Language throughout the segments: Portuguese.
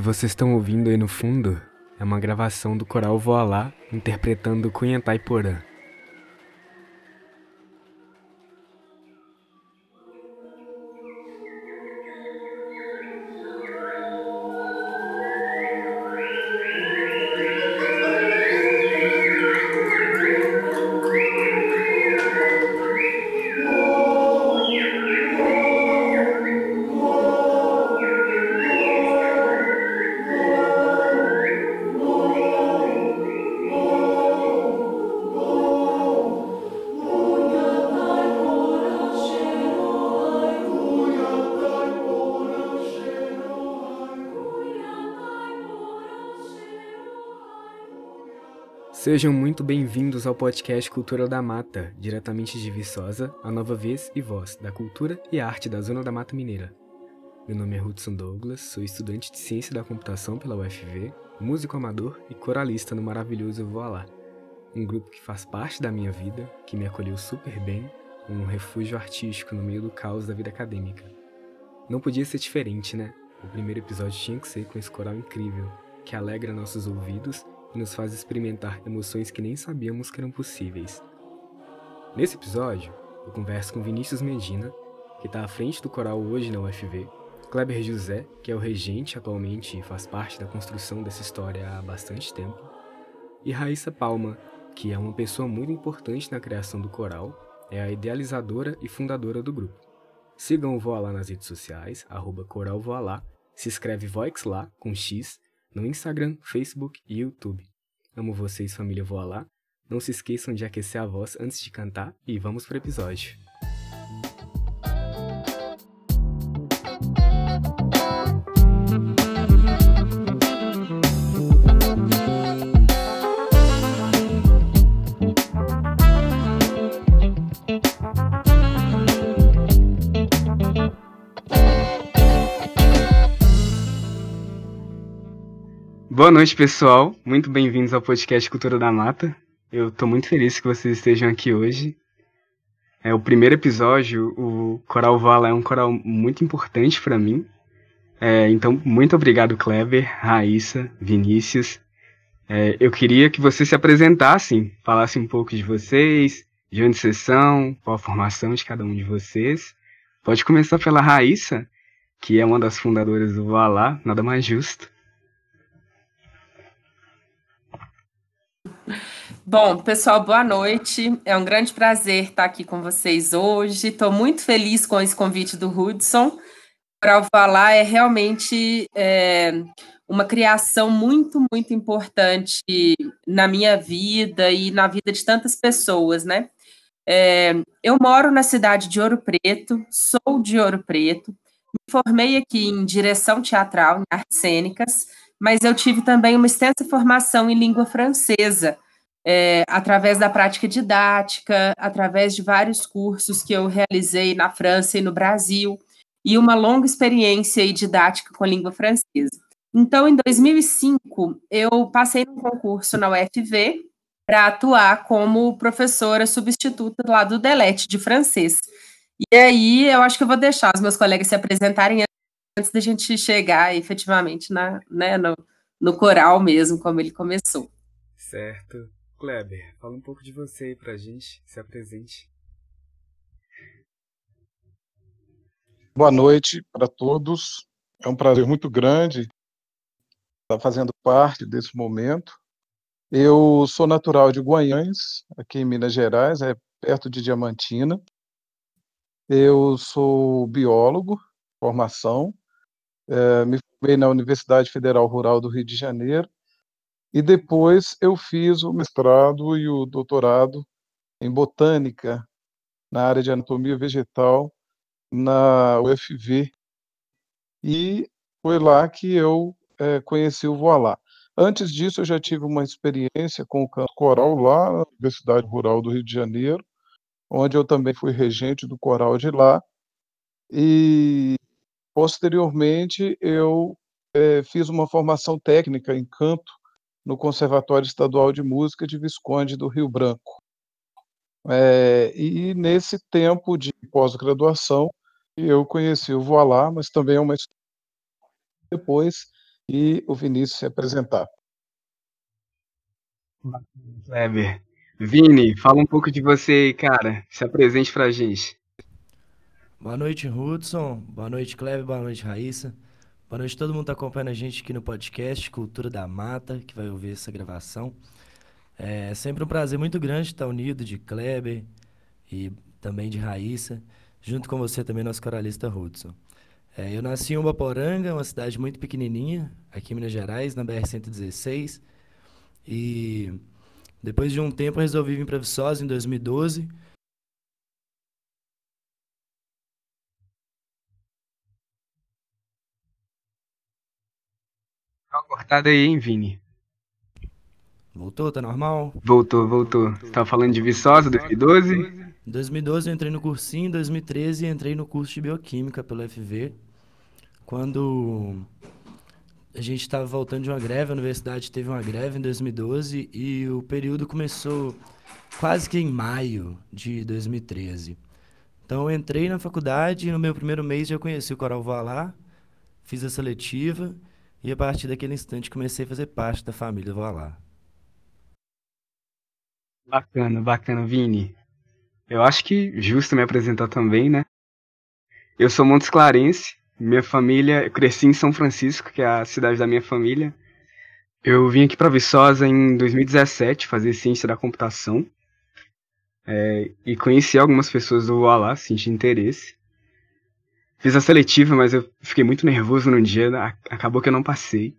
que vocês estão ouvindo aí no fundo é uma gravação do coral Voalá interpretando Cunha Porã. Sejam muito bem-vindos ao podcast Cultura da Mata, diretamente de Viçosa, a nova vez e voz da cultura e arte da Zona da Mata Mineira. Meu nome é Hudson Douglas, sou estudante de Ciência da Computação pela UFV, músico amador e coralista no maravilhoso Voalá, um grupo que faz parte da minha vida, que me acolheu super bem, um refúgio artístico no meio do caos da vida acadêmica. Não podia ser diferente, né? O primeiro episódio tinha que ser com esse coral incrível, que alegra nossos ouvidos e nos faz experimentar emoções que nem sabíamos que eram possíveis. Nesse episódio, eu converso com Vinícius Medina, que está à frente do coral hoje na UFV, Kleber José, que é o regente atualmente e faz parte da construção dessa história há bastante tempo, e Raíssa Palma, que é uma pessoa muito importante na criação do coral, é a idealizadora e fundadora do grupo. Sigam o Voalá nas redes sociais, arroba se escreve Voixlá com X, no Instagram, Facebook e YouTube. Amo vocês, família Voa Lá. Não se esqueçam de aquecer a voz antes de cantar e vamos pro episódio. Boa noite, pessoal. Muito bem-vindos ao podcast Cultura da Mata. Eu estou muito feliz que vocês estejam aqui hoje. É o primeiro episódio. O Coral Vala é um coral muito importante para mim. É, então, muito obrigado, Kleber, Raíssa, Vinícius. É, eu queria que vocês se apresentassem, falassem um pouco de vocês, de onde vocês são, qual a formação de cada um de vocês. Pode começar pela Raíssa, que é uma das fundadoras do Valá, nada mais justo. Bom, pessoal, boa noite. É um grande prazer estar aqui com vocês hoje. Estou muito feliz com esse convite do Hudson. Para falar é realmente é, uma criação muito, muito importante na minha vida e na vida de tantas pessoas, né? É, eu moro na cidade de Ouro Preto, sou de Ouro Preto, me formei aqui em direção teatral, em artes cênicas, mas eu tive também uma extensa formação em língua francesa é, através da prática didática, através de vários cursos que eu realizei na França e no Brasil, e uma longa experiência didática com a língua francesa. Então, em 2005, eu passei num concurso na UFV para atuar como professora substituta lá do Delete de francês. E aí, eu acho que eu vou deixar os meus colegas se apresentarem antes da gente chegar efetivamente na, né, no, no coral mesmo, como ele começou. Certo. Kleber, fala um pouco de você aí pra gente, se apresente. Boa noite para todos. É um prazer muito grande estar fazendo parte desse momento. Eu sou natural de Guanhães, aqui em Minas Gerais, é perto de Diamantina. Eu sou biólogo, formação. É, me formei na Universidade Federal Rural do Rio de Janeiro e depois eu fiz o mestrado e o doutorado em botânica na área de anatomia vegetal na UFV. E foi lá que eu é, conheci o Voilá. Antes disso, eu já tive uma experiência com o canto coral lá na Universidade Rural do Rio de Janeiro, onde eu também fui regente do coral de lá. E posteriormente eu é, fiz uma formação técnica em canto no Conservatório Estadual de Música de Visconde do Rio Branco. É, e nesse tempo de pós-graduação, eu conheci o Voilá, mas também é uma depois e o Vinícius se apresentar. Kleber. Vini, fala um pouco de você aí, cara. Se apresente pra gente. Boa noite, Hudson. Boa noite, Kleber. Boa noite, Raíssa. Boa noite todo mundo que tá acompanhando a gente aqui no podcast Cultura da Mata, que vai ouvir essa gravação. É sempre um prazer muito grande estar unido de Kleber e também de Raíssa, junto com você também, nosso coralista Hudson. É, eu nasci em Ubaporanga, uma cidade muito pequenininha, aqui em Minas Gerais, na BR-116. E depois de um tempo eu resolvi vir para Viçosa em 2012 cortada aí, hein, Vini? Voltou, tá normal? Voltou, voltou. Você tava falando de Viçosa, 2012? Em 2012 eu entrei no cursinho, em 2013 entrei no curso de Bioquímica pelo FV. Quando a gente estava voltando de uma greve, a universidade teve uma greve em 2012 e o período começou quase que em maio de 2013. Então eu entrei na faculdade e no meu primeiro mês já conheci o Coral Valar, fiz a seletiva e a partir daquele instante comecei a fazer parte da família Valar. Bacana, bacana, Vini. Eu acho que justo me apresentar também, né? Eu sou Montes Clarense, minha família, eu cresci em São Francisco, que é a cidade da minha família. Eu vim aqui para Viçosa em 2017 fazer ciência da computação. É, e conheci algumas pessoas do UALA, senti interesse. Fiz a seletiva, mas eu fiquei muito nervoso no dia, acabou que eu não passei.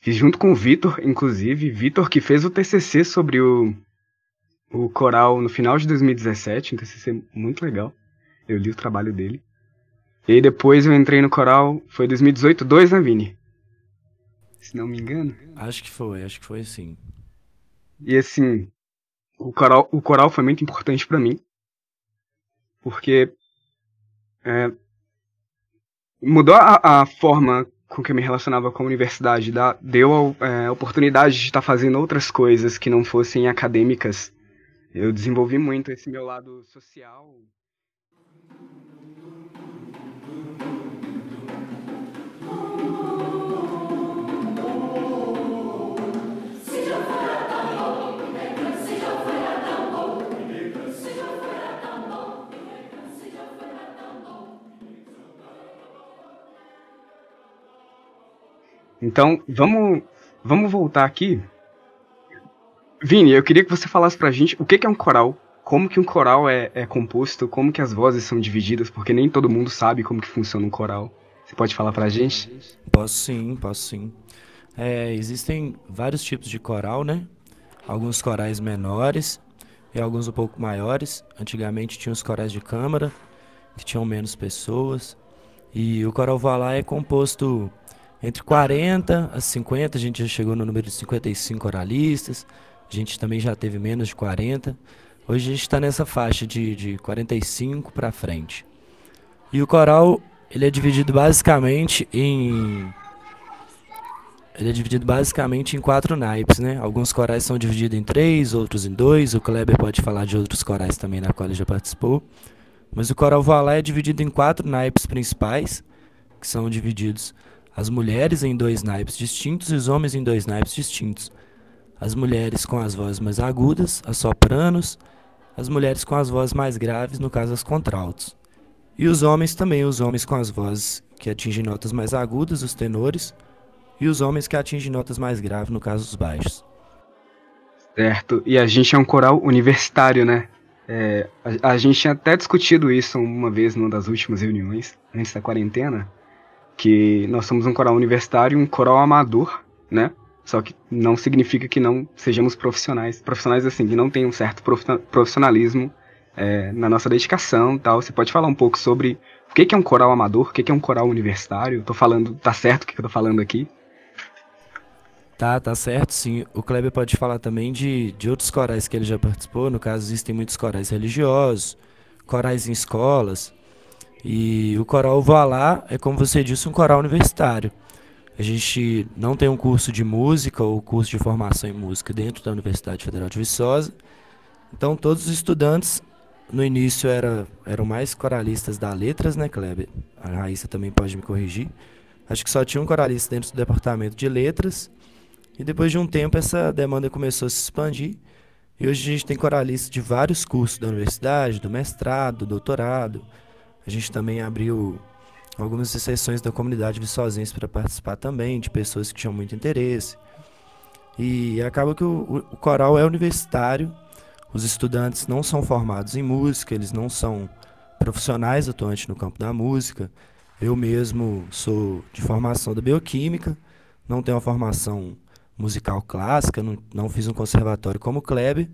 Fiz junto com o Vitor, inclusive, Vitor que fez o TCC sobre o, o coral no final de 2017, um TCC muito legal. Eu li o trabalho dele. E aí depois eu entrei no coral, foi 2018, 2, né, Vini? Se não me engano. Acho que foi, acho que foi sim. E assim, o coral, o coral foi muito importante para mim. Porque é, mudou a, a, forma com que eu me relacionava com a universidade, da, deu é, a oportunidade de estar fazendo outras coisas que não fossem acadêmicas. Eu desenvolvi muito esse meu lado social. Então, vamos, vamos voltar aqui. Vini, eu queria que você falasse pra gente o que é um coral, como que um coral é, é composto, como que as vozes são divididas, porque nem todo mundo sabe como que funciona um coral. Você pode falar pra gente? Posso sim, posso sim. É, existem vários tipos de coral, né? Alguns corais menores e alguns um pouco maiores. Antigamente tinha os corais de câmara, que tinham menos pessoas. E o coral Valá é composto entre 40 a 50, a gente já chegou no número de 55 oralistas, a gente também já teve menos de 40. Hoje a gente está nessa faixa de, de 45 para frente. E o coral, ele é dividido basicamente em ele é dividido basicamente em quatro naipes, né? Alguns corais são divididos em três, outros em dois. O Kleber pode falar de outros corais também na qual ele já participou. Mas o coral Valá é dividido em quatro naipes principais, que são divididos as mulheres em dois naipes distintos e os homens em dois naipes distintos. As mulheres com as vozes mais agudas, as sopranos, as mulheres com as vozes mais graves, no caso as contraltos. E os homens também, os homens com as vozes que atingem notas mais agudas, os tenores, e os homens que atingem notas mais graves, no caso os baixos. Certo, e a gente é um coral universitário, né? É, a, a gente tinha até discutido isso uma vez numa das últimas reuniões, antes da quarentena, que nós somos um coral universitário e um coral amador, né? Só que não significa que não sejamos profissionais. Profissionais, assim, que não tem um certo profissionalismo é, na nossa dedicação tal. Você pode falar um pouco sobre o que é um coral amador, o que é um coral universitário? Tô falando, tá certo o que eu tô falando aqui? Tá, tá certo, sim. O Kleber pode falar também de, de outros corais que ele já participou. No caso, existem muitos corais religiosos, corais em escolas. E o coral Voilá é, como você disse, um coral universitário. A gente não tem um curso de música ou curso de formação em música dentro da Universidade Federal de Viçosa. Então, todos os estudantes, no início, era, eram mais coralistas da letras, né, Kleber? A Raíssa também pode me corrigir. acho que só tinha um coralista dentro do departamento de letras. E depois de um tempo essa demanda começou a se expandir. E hoje a gente tem coralistas de vários cursos da universidade, do mestrado, do doutorado. A gente também abriu algumas sessões da comunidade viçosense para participar também, de pessoas que tinham muito interesse. E acaba que o, o, coral é universitário, os estudantes não são formados em música, eles não são profissionais atuantes no campo da música. Eu mesmo sou de formação da bioquímica, não tenho uma formação musical clássica, não, não fiz um conservatório como Kleber,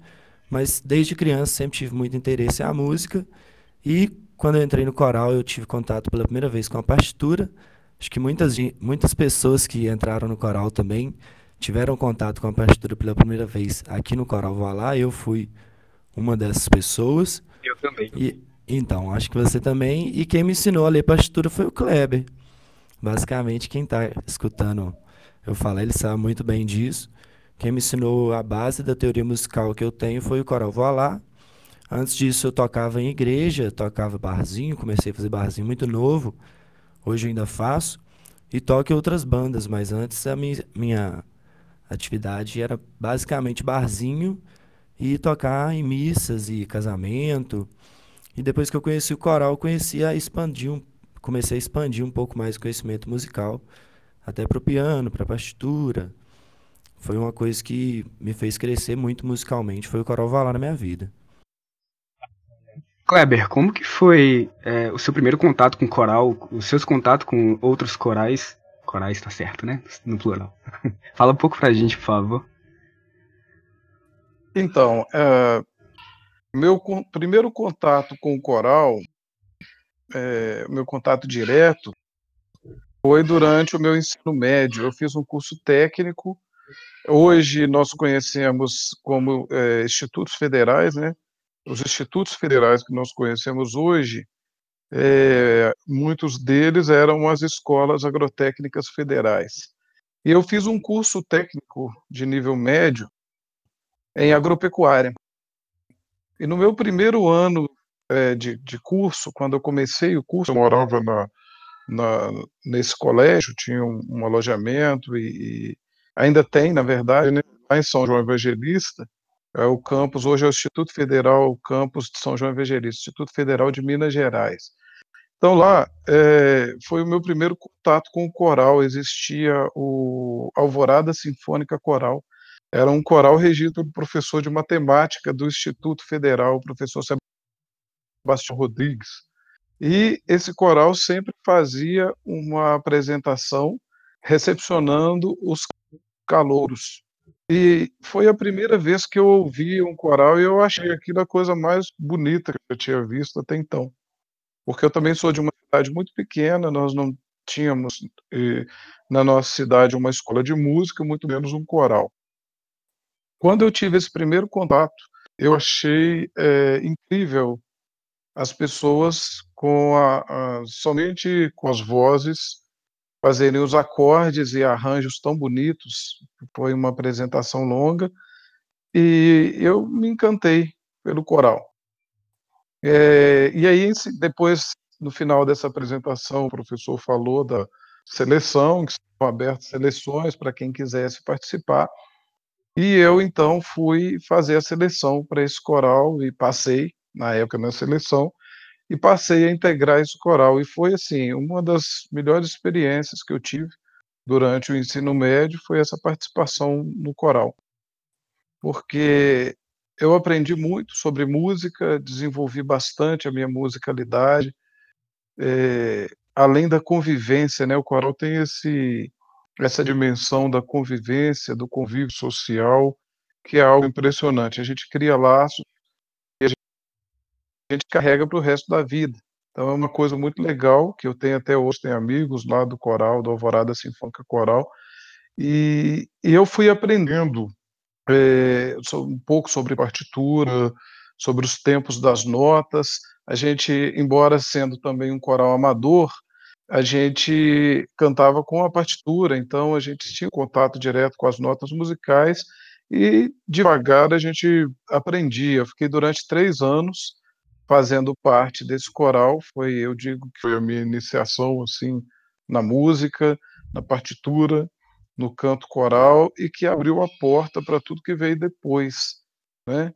mas desde criança sempre tive muito interesse à música e quando eu entrei no coral eu tive contato pela primeira vez com a partitura. Acho que muitas, muitas pessoas que entraram no coral também tiveram contato com a partitura pela primeira vez aqui no Coral Valá. Eu fui uma dessas pessoas. Eu também. E, então, acho que você também. E quem me ensinou a ler partitura foi o Kleber. Basicamente, quem está escutando eu falar, ele sabe muito bem disso. Quem me ensinou a base da teoria musical que eu tenho foi o Coral Voilá. Antes disso, eu tocava em igreja, tocava barzinho, comecei a fazer barzinho muito novo. Hoje eu ainda faço. E toco em outras bandas, mas antes a minha, minha atividade era basicamente barzinho e tocar em missas e casamento. E depois que eu conheci o coral, conheci a expandir, um, comecei a expandir um pouco mais o conhecimento musical até para o piano, para a partitura. Foi uma coisa que me fez crescer muito musicalmente, foi o Coral Valar na minha vida. Kleber, como que foi é, o seu primeiro contato com coral, os seus contatos com outros corais? Corais tá certo, né? No plural. Fala um pouco pra gente, por favor. Então, é, meu primeiro contato com o coral, é, meu contato direto, foi durante o meu ensino médio. Eu fiz um curso técnico. Hoje nós conhecemos como é, institutos federais, né? Os institutos federais que nós conhecemos hoje, é, muitos deles eram as escolas agrotécnicas federais. E eu fiz um curso técnico de nível médio em agropecuária. E no meu primeiro ano é, de, de curso, quando eu comecei o curso, eu morava na, na, nesse colégio, tinha um, um alojamento e, e, ainda tem, na verdade, né, lá em São João Evangelista, é o campus, hoje é o Instituto Federal, campus de São João Evangelista, Instituto Federal de Minas Gerais. Então lá é, foi o meu primeiro contato com o coral, existia o Alvorada Sinfônica Coral, era um coral regido pelo professor de matemática do Instituto Federal, o professor Sebastião Rodrigues. E esse coral sempre fazia uma apresentação recepcionando os calouros. E foi a primeira vez que eu ouvi um coral e eu achei aquilo a coisa mais bonita que eu tinha visto até então. Porque eu também sou de uma cidade muito pequena, nós não tínhamos eh, na nossa cidade uma escola de música, muito menos um coral. Quando eu tive esse primeiro contato, eu achei é, incrível as pessoas com a, a, somente com as vozes fazerem os acordes e arranjos tão bonitos. Foi uma apresentação longa e eu me encantei pelo coral. É, e aí, depois, no final dessa apresentação, o professor falou da seleção, que estão abertas seleções para quem quisesse participar. E eu, então, fui fazer a seleção para esse coral e passei, na época, na seleção e passei a integrar esse coral. E foi assim, uma das melhores experiências que eu tive durante o ensino médio foi essa participação no coral. Porque eu aprendi muito sobre música, desenvolvi bastante a minha musicalidade, é, além da convivência, né? O coral tem esse essa dimensão da convivência, do convívio social, que é algo impressionante. A gente cria laços gente carrega para o resto da vida. Então é uma coisa muito legal que eu tenho até hoje, tenho amigos lá do coral, do Alvorada Sinfônica Coral, e, e eu fui aprendendo é, um pouco sobre partitura, sobre os tempos das notas. A gente, embora sendo também um coral amador, a gente cantava com a partitura, então a gente tinha contato direto com as notas musicais e devagar a gente aprendia. Eu fiquei durante três anos fazendo parte desse coral, foi, eu digo que foi a minha iniciação, assim, na música, na partitura, no canto coral e que abriu a porta para tudo que veio depois, né?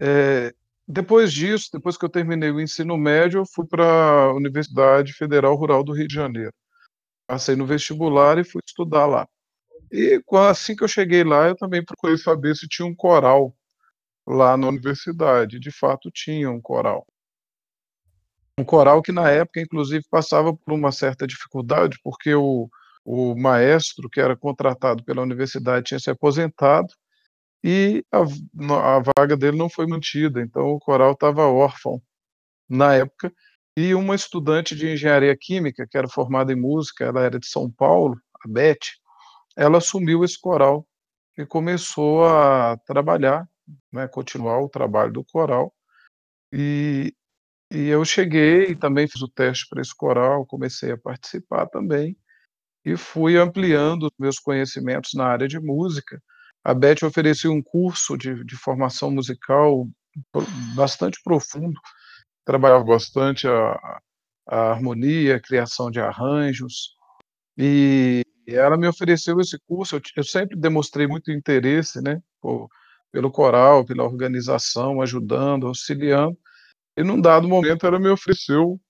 É, depois disso, depois que eu terminei o ensino médio, eu fui para a Universidade Federal Rural do Rio de Janeiro. Passei no vestibular e fui estudar lá. E assim que eu cheguei lá, eu também procurei saber se tinha um coral lá na universidade. De fato, tinha um coral. Um coral que, na época, inclusive, passava por uma certa dificuldade, porque o, o maestro que era contratado pela universidade tinha se aposentado e a, a vaga dele não foi mantida, então o coral estava órfão na época. E uma estudante de engenharia química, que era formada em música, ela era de São Paulo, a Beth, ela assumiu esse coral e começou a trabalhar, né, continuar o trabalho do coral. E, e eu cheguei também fiz o teste para esse coral, comecei a participar também e fui ampliando meus conhecimentos na área de música. A Beth oferecia um curso de, de formação musical bastante profundo, trabalhava bastante a, a harmonia, a criação de arranjos, e ela me ofereceu esse curso. Eu, eu sempre demonstrei muito interesse, né, por, pelo coral, pela organização, ajudando, auxiliando. E num dado momento ela me ofereceu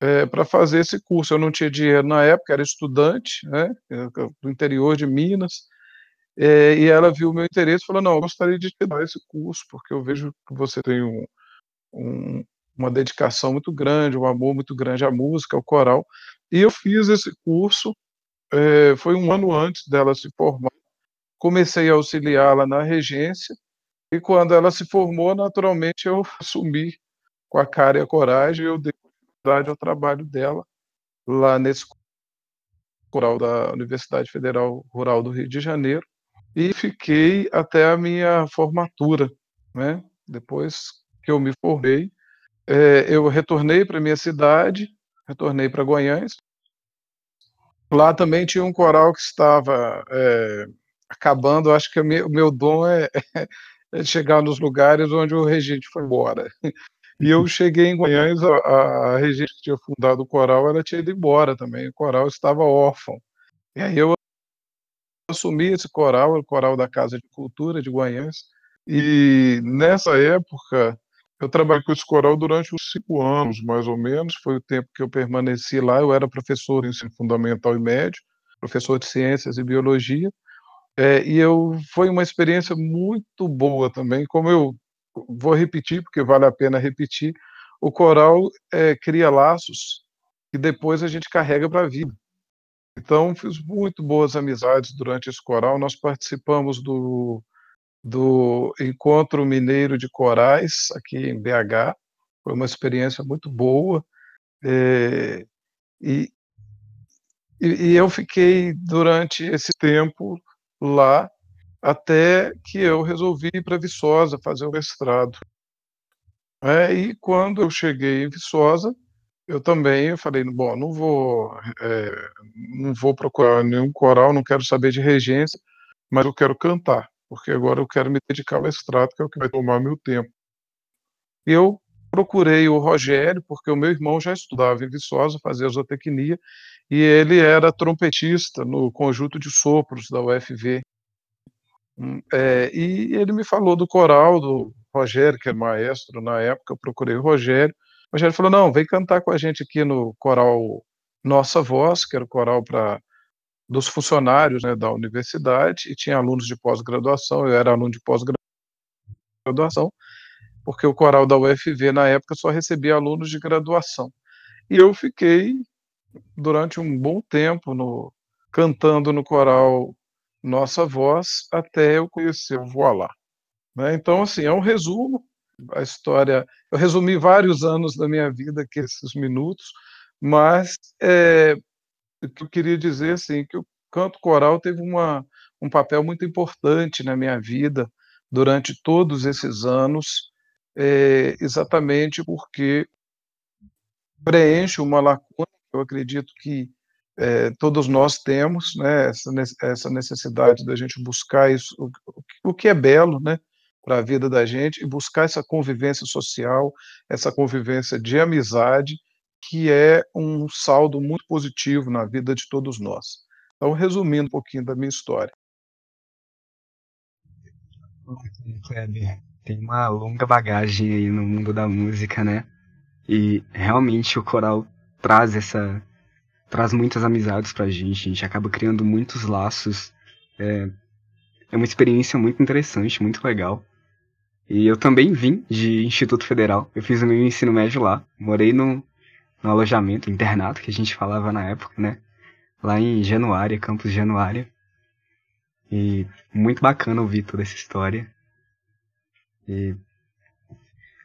é, para fazer esse curso. Eu não tinha dinheiro na época, era estudante, né, do interior de Minas, é, e ela viu o meu interesse e falou: Não, eu gostaria de te dar esse curso, porque eu vejo que você tem um, um, uma dedicação muito grande, um amor muito grande à música, ao coral. E eu fiz esse curso, é, foi um ano antes dela se formar. Comecei a auxiliá-la na regência, e quando ela se formou, naturalmente eu assumi com a cara e a coragem, eu dei continuidade ao trabalho dela lá nesse coral da Universidade Federal Rural do Rio de Janeiro e fiquei até a minha formatura, né? Depois que eu me formei, é, eu retornei para minha cidade, retornei para Goiânia. Lá também tinha um coral que estava é, acabando. Acho que o meu, meu dom é, é, chegar nos lugares onde o regente foi embora. E eu cheguei em Goiânia, a, a regente que tinha fundado o coral, ela tinha ido embora também. O coral estava órfão. E aí eu assumi esse coral, o coral da Casa de Cultura de Guanhães, e nessa época eu trabalhei com esse coral durante uns cinco anos, mais ou menos, foi o tempo que eu permaneci lá, eu era professor de ensino fundamental e médio, professor de ciências e biologia, é, e eu foi uma experiência muito boa também, como eu vou repetir, porque vale a pena repetir, o coral é, cria laços que depois a gente carrega para a vida. Então, fiz muito boas amizades durante esse coral. Nós participamos do, do Encontro Mineiro de Corais, aqui em BH. Foi uma experiência muito boa. É, e, e, eu fiquei durante esse tempo lá, até que eu resolvi ir para Viçosa fazer o mestrado. É, e quando eu cheguei em Viçosa, eu também eu falei, bom, não vou, é, não vou procurar nenhum coral, não quero saber de regência, mas eu quero cantar, porque agora eu quero me dedicar ao estrado, que é o que vai tomar meu tempo. Eu procurei o Rogério, porque o meu irmão já estudava em Viçosa, fazia zootecnia, e ele era trompetista no conjunto de sopros da UFV. Hum, é, e ele me falou do coral do Rogério, que é maestro na época, eu procurei o Rogério, o Rogério falou: não, vem cantar com a gente aqui no coral Nossa Voz, que era o coral para dos funcionários né, da universidade, e tinha alunos de pós-graduação, eu era aluno de pós-graduação, porque o coral da UFV na época só recebia alunos de graduação. E eu fiquei durante um bom tempo no, cantando no coral Nossa Voz até eu conhecer o Voilá. Né? Então, assim, é um resumo a história. Eu resumi vários anos da minha vida aqui, esses minutos, mas é, o que eu queria dizer assim, que o canto coral teve uma, um papel muito importante na minha vida durante todos esses anos, é, exatamente porque preenche uma lacuna eu acredito que é, todos nós temos, né, essa, necessidade da gente buscar isso, o, que é belo, né, para a vida da gente e buscar essa convivência social, essa convivência de amizade que é um saldo muito positivo na vida de todos nós. Então, resumindo um pouquinho da minha história. Kleber, tem uma longa bagagem aí no mundo da música, né? E realmente o coral traz essa traz muitas amizades pra gente, a gente acaba criando muitos laços. É, é uma experiência muito interessante, muito legal. E eu também vim de Instituto Federal. Eu fiz o meu ensino médio lá. Morei no, no alojamento, internato, que a gente falava na época, né? Lá em Januária, campus Januária. E muito bacana ouvir toda essa história. E...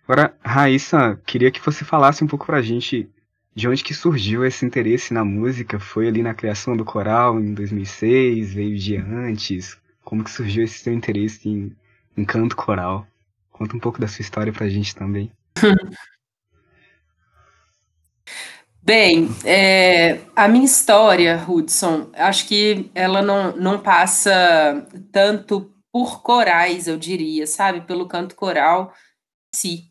Agora, Raíssa, queria que você falasse um pouco pra gente de onde que surgiu esse interesse na música? Foi ali na criação do coral em 2006? Veio de antes? Como que surgiu esse seu interesse em, em canto coral? Conta um pouco da sua história pra gente também. Bem, é, a minha história, Hudson, acho que ela não, não passa tanto por corais, eu diria, sabe? Pelo canto coral, sim.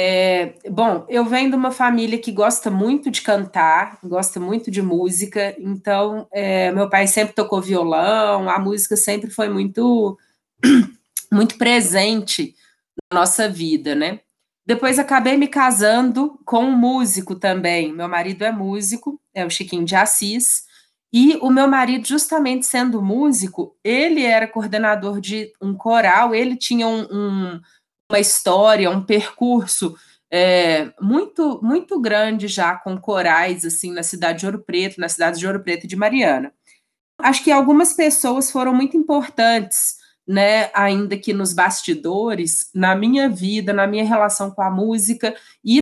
É, bom, eu venho de uma família que gosta muito de cantar, gosta muito de música, então é, meu pai sempre tocou violão, a música sempre foi muito, muito presente na nossa vida, né? Depois acabei me casando com um músico também. Meu marido é músico, é o Chiquinho de Assis. E o meu marido, justamente sendo músico, ele era coordenador de um coral, ele tinha um, um, uma história, um percurso é, muito muito grande já com corais assim na cidade de Ouro Preto, na cidade de Ouro Preto e de Mariana. Acho que algumas pessoas foram muito importantes né, ainda que nos bastidores, na minha vida, na minha relação com a música e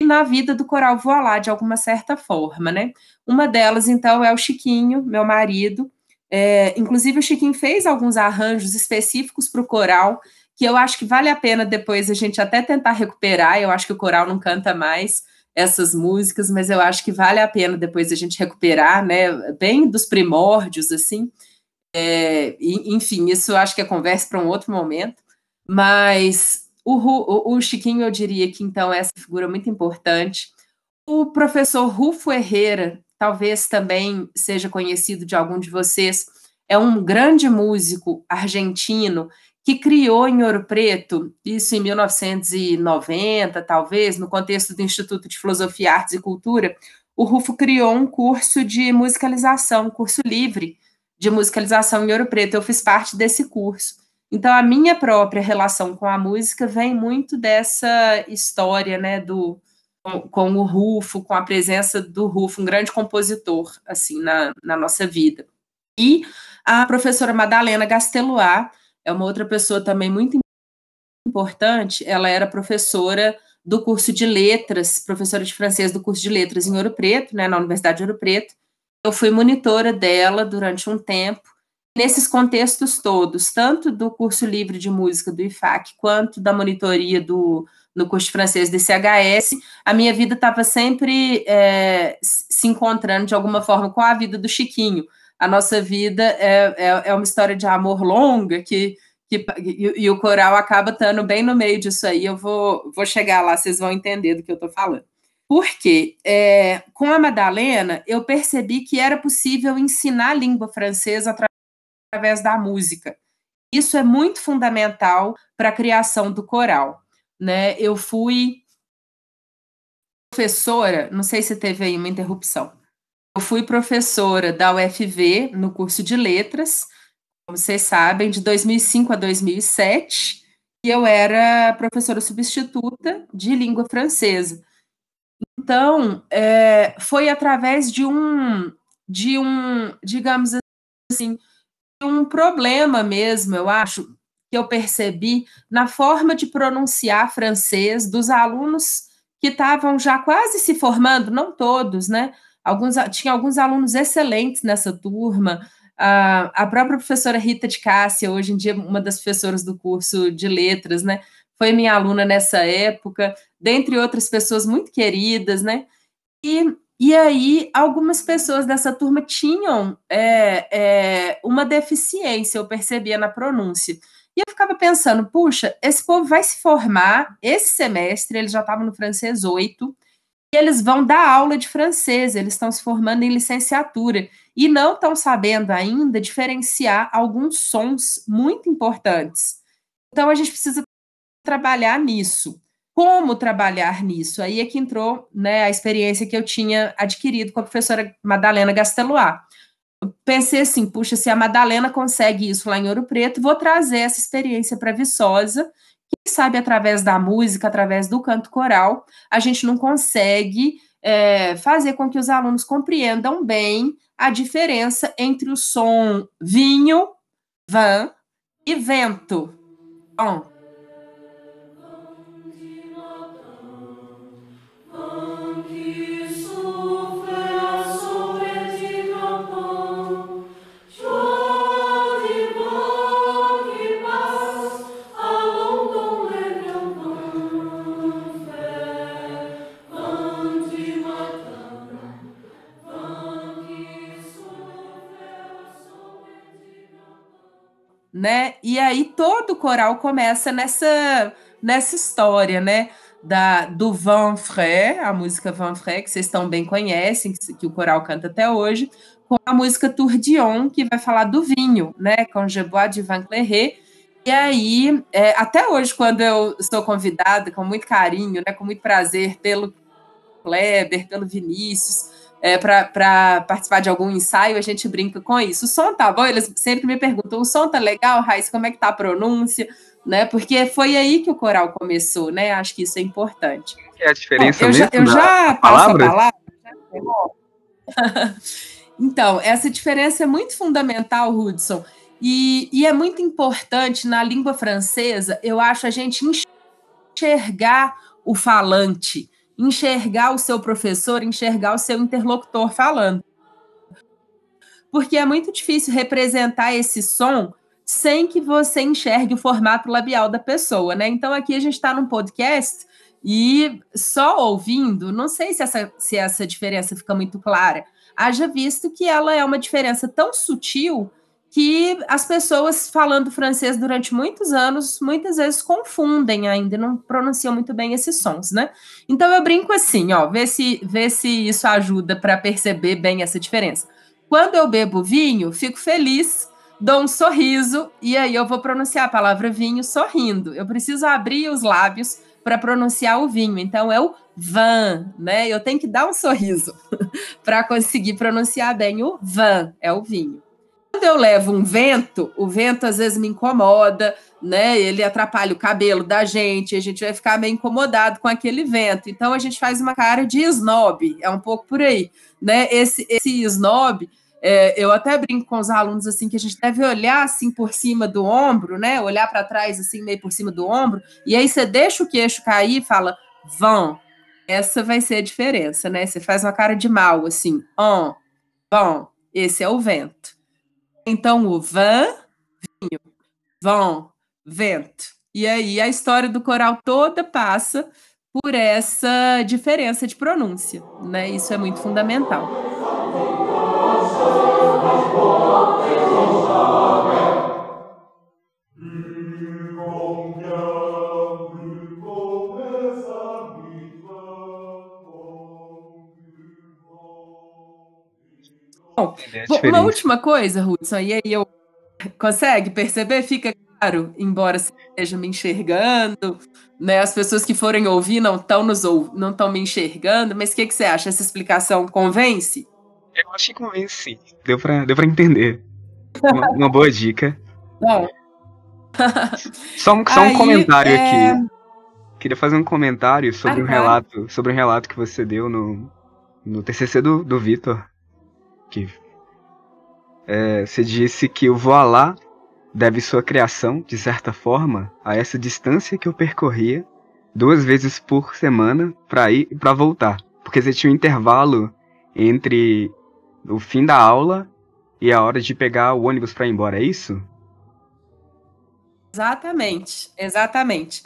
na vida do Coral Voilá, de alguma certa forma, né? Uma delas, então, é o Chiquinho, meu marido. É, inclusive, o Chiquinho fez alguns arranjos específicos para o coral, que eu acho que vale a pena depois a gente até tentar recuperar. Eu acho que o coral não canta mais essas músicas, mas eu acho que vale a pena depois a gente recuperar, né? Bem dos primórdios, assim. É, enfim, isso acho que é conversa para um outro momento, mas o, o, o, Chiquinho, eu diria que então é essa figura muito importante. O professor Rufo Herrera, talvez também seja conhecido de algum de vocês, é um grande músico argentino que criou em Ouro Preto, isso em 1990, talvez, no contexto do Instituto de Filosofia, Artes e Cultura, o Rufo criou um curso de musicalização, um curso livre, de musicalização em Ouro Preto. Eu fiz parte desse curso. Então, a minha própria relação com a música vem muito dessa história, né, do com, o Rufo, com a presença do Rufo, um grande compositor, assim, na, na nossa vida. E a professora Madalena Gasteluar é uma outra pessoa também muito importante. Ela era professora do curso de letras, professora de francês do curso de letras em Ouro Preto, né, na Universidade de Ouro Preto, eu fui monitora dela durante um tempo. Nesses contextos todos, tanto do curso livre de música do IFAC, quanto da monitoria do, no curso francês do CHS, a minha vida estava sempre é, se encontrando de alguma forma com a vida do Chiquinho. A nossa vida é, é, é uma história de amor longa que, que e, e, o coral acaba estando bem no meio disso aí. Eu vou, vou chegar lá, vocês vão entender do que eu estou falando. Porque é, com a Madalena eu percebi que era possível ensinar a língua francesa através da música. Isso é muito fundamental para a criação do coral. Né? Eu fui professora, não sei se teve aí uma interrupção. Eu fui professora da UFV no curso de letras, como vocês sabem, de 2005 a 2007, e eu era professora substituta de língua francesa. Então, é, foi através de um, de um, digamos assim, um problema mesmo, eu acho, que eu percebi na forma de pronunciar francês dos alunos que estavam já quase se formando, não todos, né? Alguns, tinha alguns alunos excelentes nessa turma. A, própria professora Rita de Cássia, hoje em dia, uma das professoras do curso de letras, né? Foi minha aluna nessa época dentre outras pessoas muito queridas, né? E, e aí, algumas pessoas dessa turma tinham é, é, uma deficiência, eu percebia na pronúncia. E eu ficava pensando, puxa, esse povo vai se formar esse semestre, eles já estavam no francês 8, eles vão dar aula de francês, eles estão se formando em licenciatura e não estão sabendo ainda diferenciar alguns sons muito importantes. Então a gente precisa trabalhar nisso. Como trabalhar nisso? Aí é que entrou né, a experiência que eu tinha adquirido com a professora Madalena Gasteluar. Pensei assim, puxa, se a Madalena consegue isso lá em Ouro Preto, vou trazer essa experiência para Viçosa quem sabe através da música, através do canto coral, a gente não consegue é, fazer com que os alunos compreendam bem a diferença entre o som vinho, van e vento. Bom, né? E aí todo o coral começa nessa nessa história, né? Da, do Van Fré, a música Van Fré, que vocês tão bem conhecem, que, que, o coral canta até hoje, com a música Tourdion, que vai falar do vinho, né? Com Je Bois de Van Cleré. E aí, é, até hoje, quando eu sou convidada, com muito carinho, né, com muito prazer, pelo Kleber, pelo Vinícius, é, para participar de algum ensaio, a gente brinca com isso. O som tá bom? Eles sempre me perguntam: o som tá legal, Raíssa? Como é que tá a pronúncia? Né? Porque foi aí que o coral começou, né? Acho que isso é importante. Que é a diferença bom, eu já, eu já passo a palavra. então, essa diferença é muito fundamental, Hudson. E, e é muito importante na língua francesa, eu acho, a gente enxergar o falante enxergar o seu professor, enxergar o seu interlocutor falando. Porque é muito difícil representar esse som sem que você enxergue o formato labial da pessoa, né? Então aqui a gente está num podcast e só ouvindo, não sei se essa, se essa diferença fica muito clara. Haja visto que ela é uma diferença tão sutil que as pessoas falando francês durante muitos anos, muitas vezes confundem ainda, não pronunciam muito bem esses sons, né? Então eu brinco assim, ó, vê se, vê se isso ajuda para perceber bem essa diferença. Quando eu bebo vinho, fico feliz, dou um sorriso e aí eu vou pronunciar a palavra vinho sorrindo. Eu preciso abrir os lábios para pronunciar o vinho. Então é o van, né? Eu tenho que dar um sorriso para conseguir pronunciar bem o van, é o vinho. Quando eu levo um vento, o vento às vezes me incomoda, né? Ele atrapalha o cabelo da gente, a gente vai ficar meio incomodado com aquele vento. Então a gente faz uma cara de snob, é um pouco por aí, né? Esse, esse snob, é, eu até brinco com os alunos assim que a gente deve olhar assim por cima do ombro, né? Olhar para trás assim meio por cima do ombro, e aí você deixa o queixo cair e fala: "Vão". Essa vai ser a diferença, né? Você faz uma cara de mal assim, "On". Bom, esse é o vento. Então, o van, vinho, vão, vento. E aí a história do coral toda passa por essa diferença de pronúncia, né? Isso é muito fundamental. Bom, uma última coisa, Hudson, e aí eu consegue perceber? Fica claro, embora esteja me enxergando, né? As pessoas que forem ouvir não estão nos ou não estão me enxergando, mas o que, que você acha? Essa explicação convence? Eu acho que convence, sim. Deu pra, deu pra entender. Uma, uma boa dica. Bom. só um, só um comentário é... aqui. Queria fazer um comentário sobre ah, um relato, sobre um relato que você deu no, no TCC do, do Vitor que é, você disse que o voilá deve sua criação, de certa forma, a essa distância que eu percorria duas vezes por semana para ir e para voltar, porque você tinha um intervalo entre o fim da aula e a hora de pegar o ônibus para ir embora, é isso? Exatamente, exatamente.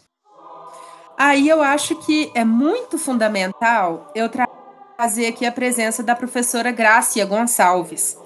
Aí eu acho que é muito fundamental eu trazer aqui a presença da professora Grácia Gonçalves.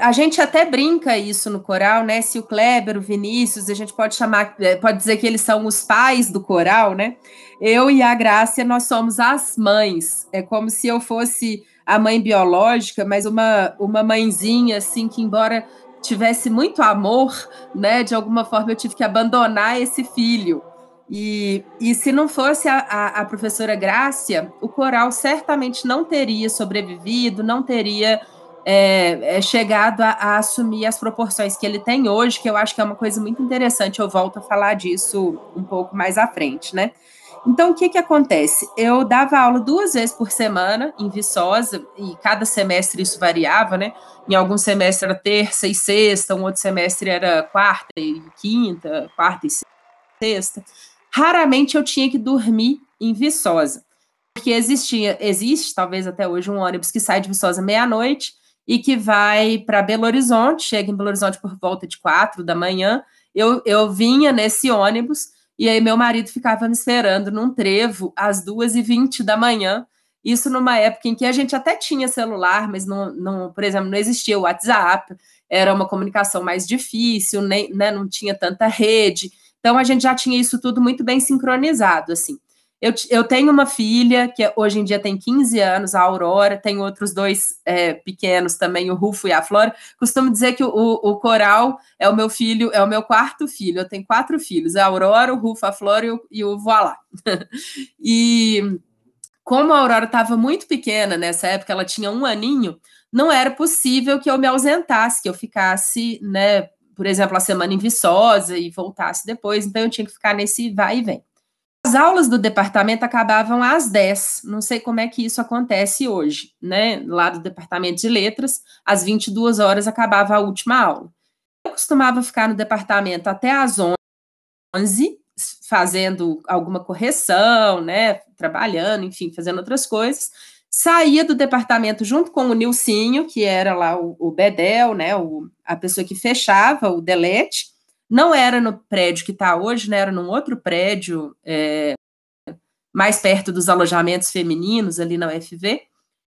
a gente até brinca isso no coral, né? Se o Kleber, o Vinícius, a gente pode chamar, é, pode dizer que eles são os pais do coral, né? Eu e a Grácia, nós somos as mães. É como se eu fosse a mãe biológica, mas uma, uma mãezinha, assim, que embora tivesse muito amor, né? De alguma forma eu tive que abandonar esse filho. E, e se não fosse a, a, a professora Grácia, o coral certamente não teria sobrevivido, não teria é, é chegado a, a, assumir as proporções que ele tem hoje, que eu acho que é uma coisa muito interessante. Eu volto a falar disso um pouco mais à frente, né? Então, o que que acontece? Eu dava aula duas vezes por semana em Viçosa, e cada semestre isso variava, né? Em algum semestre era terça e sexta, um outro semestre era quarta e quinta, quarta e sexta. Raramente eu tinha que dormir em Viçosa, porque existia, existe talvez até hoje um ônibus que sai de Viçosa meia-noite e que vai para Belo Horizonte, chega em Belo Horizonte por volta de quatro da manhã. Eu, eu vinha nesse ônibus e aí meu marido ficava me esperando num trevo às duas e vinte da manhã. Isso numa época em que a gente até tinha celular, mas não, não por exemplo, não existia o WhatsApp, era uma comunicação mais difícil, nem, né, não tinha tanta rede. Então a gente já tinha isso tudo muito bem sincronizado, assim. Eu, eu tenho uma filha que hoje em dia tem 15 anos, a Aurora, tem outros dois é, pequenos também, o Rufo e a Flora. Costumo dizer que o, o, Coral é o meu filho, é o meu quarto filho. Eu tenho quatro filhos: a Aurora, o Rufo, a Flora e o, e o Voilá. e como a Aurora estava muito pequena nessa época, ela tinha um aninho, não era possível que eu me ausentasse, que eu ficasse, né, por exemplo, a semana em Viçosa e voltasse depois. Então eu tinha que ficar nesse vai e vem. As aulas do departamento acabavam às 10. Não sei como é que isso acontece hoje, né? Lá do departamento de letras, às 22 horas acabava a última aula. Eu costumava ficar no departamento até às 11, fazendo alguma correção, né? Trabalhando, enfim, fazendo outras coisas. Saía do departamento junto com o Nilcinho, que era lá o, o Bedel, né? O, a pessoa que fechava o delete não era no prédio que está hoje, né? Era num outro prédio é, mais perto dos alojamentos femininos ali na UFV.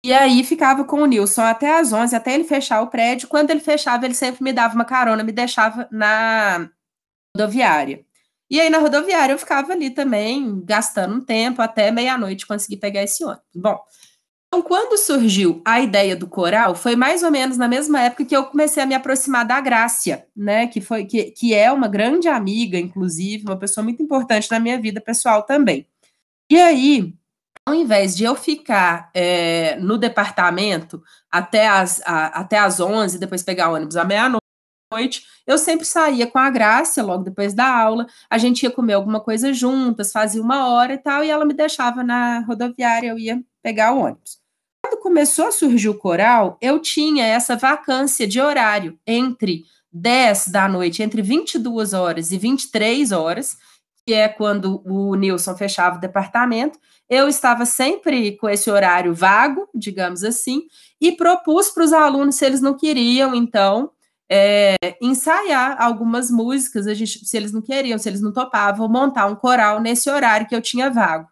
E aí ficava com o Nilson até às 11, até ele fechar o prédio. Quando ele fechava, ele sempre me dava uma carona, me deixava na rodoviária. E aí na rodoviária eu ficava ali também, gastando um tempo até meia-noite conseguir pegar esse ônibus. Bom, então, quando surgiu a ideia do coral, foi mais ou menos na mesma época que eu comecei a me aproximar da Grácia, né? Que foi que, que é uma grande amiga, inclusive, uma pessoa muito importante na minha vida pessoal também. E aí, ao invés de eu ficar é, no departamento até as, a, até as 11, depois pegar ônibus à meia-noite, eu sempre saía com a Grácia logo depois da aula. A gente ia comer alguma coisa juntas, fazia uma hora e tal, e ela me deixava na rodoviária, eu ia pegar o ônibus. Quando começou a surgir o coral, eu tinha essa vacância de horário entre 10 da noite, entre 22 horas e 23 horas, que é quando o Nilson fechava o departamento. Eu estava sempre com esse horário vago, digamos assim, e propus para os alunos, se eles não queriam, então, é, ensaiar algumas músicas, gente, se eles não queriam, se eles não topavam, montar um coral nesse horário que eu tinha vago.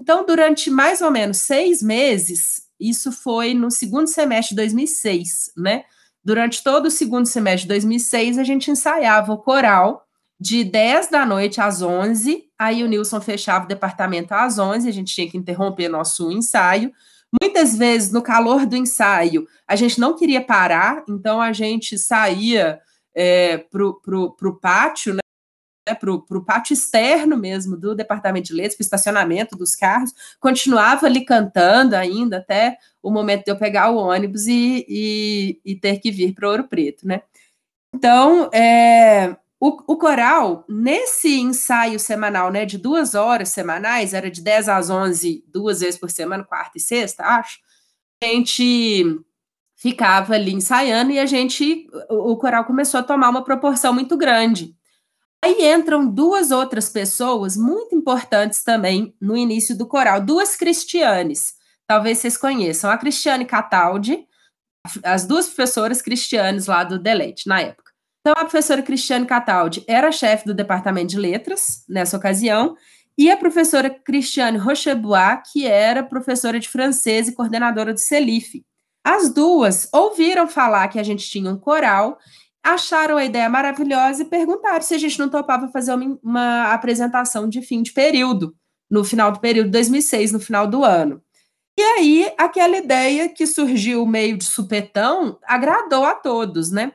Então, durante mais ou menos seis meses, isso foi no segundo semestre de 2006, né? Durante todo o segundo semestre de 2006, a gente ensaiava o coral de 10 da noite às 11, aí o Nilson fechava o departamento às 11, a gente tinha que interromper nosso ensaio. Muitas vezes, no calor do ensaio, a gente não queria parar, então a gente saía é, para o pátio, né? Né, para o pátio externo mesmo do departamento de letras, para o estacionamento dos carros, continuava ali cantando ainda até o momento de eu pegar o ônibus e, e, e ter que vir para Ouro Preto, né? Então, é, o, o, coral, nesse ensaio semanal, né, de duas horas semanais, era de 10 às 11, duas vezes por semana, quarta e sexta, acho, a gente ficava ali ensaiando e a gente, o, o coral começou a tomar uma proporção muito grande. Aí entram duas outras pessoas muito importantes também no início do coral, duas cristianes. Talvez vocês conheçam, a Cristiane Cataldi, as duas professoras cristianes lá do Delete, na época. Então, a professora Cristiane Cataldi era chefe do departamento de letras nessa ocasião, e a professora Cristiane Rochebois, que era professora de francês e coordenadora do CELIF. As duas ouviram falar que a gente tinha um coral, acharam a ideia maravilhosa e perguntaram se a gente não topava fazer uma, uma apresentação de fim de período, no final do período 2006, no final do ano. E aí, aquela ideia que surgiu meio de supetão agradou a todos, né?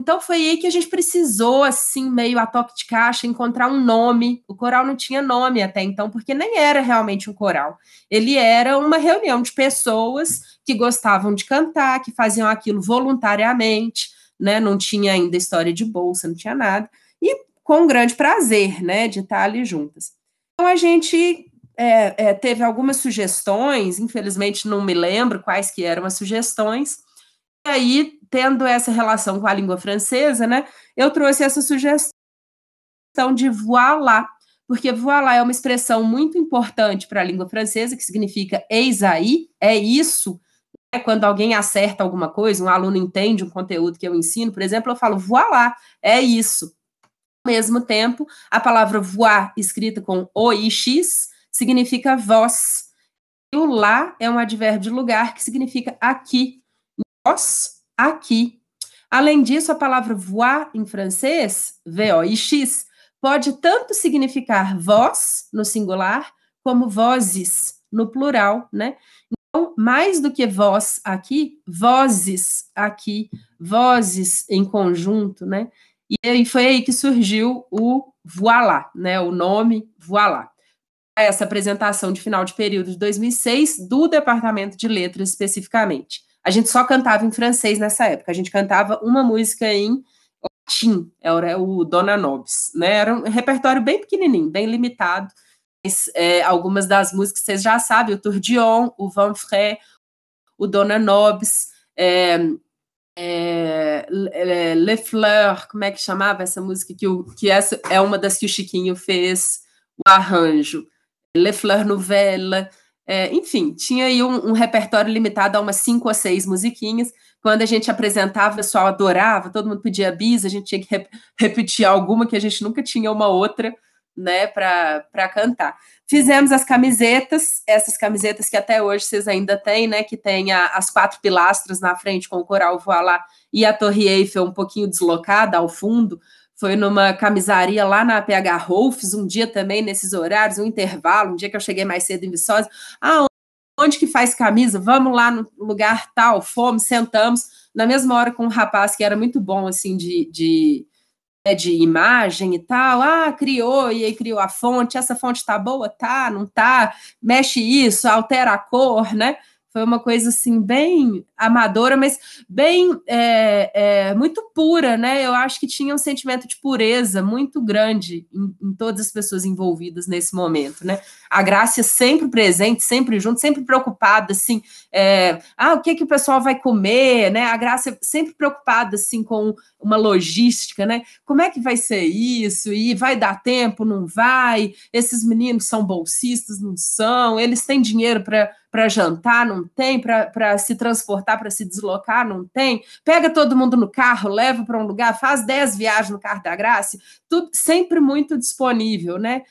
Então foi aí que a gente precisou, assim, meio a toque de caixa, encontrar um nome. O coral não tinha nome até então, porque nem era realmente um coral. Ele era uma reunião de pessoas que gostavam de cantar, que faziam aquilo voluntariamente, né? Não tinha ainda história de bolsa, não tinha nada. E com grande prazer, né, de estar ali juntas. Então a gente é, é, teve algumas sugestões, infelizmente não me lembro quais que eram as sugestões, e aí, tendo essa relação com a língua francesa, né, eu trouxe essa sugestão de voilà, porque voilà é uma expressão muito importante para a língua francesa, que significa eis aí, é isso. Né, quando alguém acerta alguma coisa, um aluno entende um conteúdo que eu ensino, por exemplo, eu falo voilà, é isso. Ao mesmo tempo, a palavra voir, escrita com O-I-X, significa voz. E o lá é um advérbio de lugar que significa aqui, vós aqui. Além disso, a palavra voir em francês, V-O-I-X, pode tanto significar vós no singular, como vozes no plural, né? Mais do que vós aqui, vozes aqui, vozes em conjunto, né? E aí foi aí que surgiu o voilà, né? O nome voilà. Essa apresentação de final de período de 2006 do Departamento de Letras especificamente. A gente só cantava em francês nessa época. A gente cantava uma música em latim, era o Dona Nobis, né? Era um repertório bem pequenininho, bem limitado. É, algumas das músicas vocês já sabem, o Tourdion, o Van Fré, o Dona Nobis, é, é, é, Le Fleur, como é que chamava essa música? Que, o, que essa é uma das que o Chiquinho fez o arranjo. Le Fleur Nouvelle, é, enfim, tinha aí um, um, repertório limitado a umas cinco ou seis musiquinhas. Quando a gente apresentava, o pessoal adorava, todo mundo pedia bis, a gente tinha que rep repetir alguma que a gente nunca tinha uma outra, né, para cantar. Fizemos as camisetas, essas camisetas que até hoje vocês ainda têm, né, que tem a, as quatro pilastras na frente com o coral voilá e a Torre Eiffel um pouquinho deslocada ao fundo, foi numa camisaria lá na PH Rolfs, um dia também nesses horários, um intervalo, um dia que eu cheguei mais cedo em Viçosa. Ah, onde que faz camisa? Vamos lá no lugar tal, fomos, sentamos, na mesma hora com um rapaz que era muito bom, assim, de, de, né, de imagem e tal. Ah, criou, e aí criou a fonte, essa fonte tá boa? Tá, não tá? Mexe isso, altera a cor, né? Foi uma coisa assim bem amadora, mas bem é, é, muito pura, né? Eu acho que tinha um sentimento de pureza muito grande em, em, todas as pessoas envolvidas nesse momento, né? A Grácia sempre presente, sempre junto, sempre preocupada, assim, é, ah, o que que o pessoal vai comer, né? A Grácia sempre preocupada, assim, com uma logística, né? Como é que vai ser isso? E vai dar tempo? Não vai? Esses meninos são bolsistas? Não são? Eles têm dinheiro para para jantar, não tem, para se transportar, para se deslocar, não tem. Pega todo mundo no carro, leva para um lugar, faz 10 viagens no carro da Graça, tudo sempre muito disponível, né?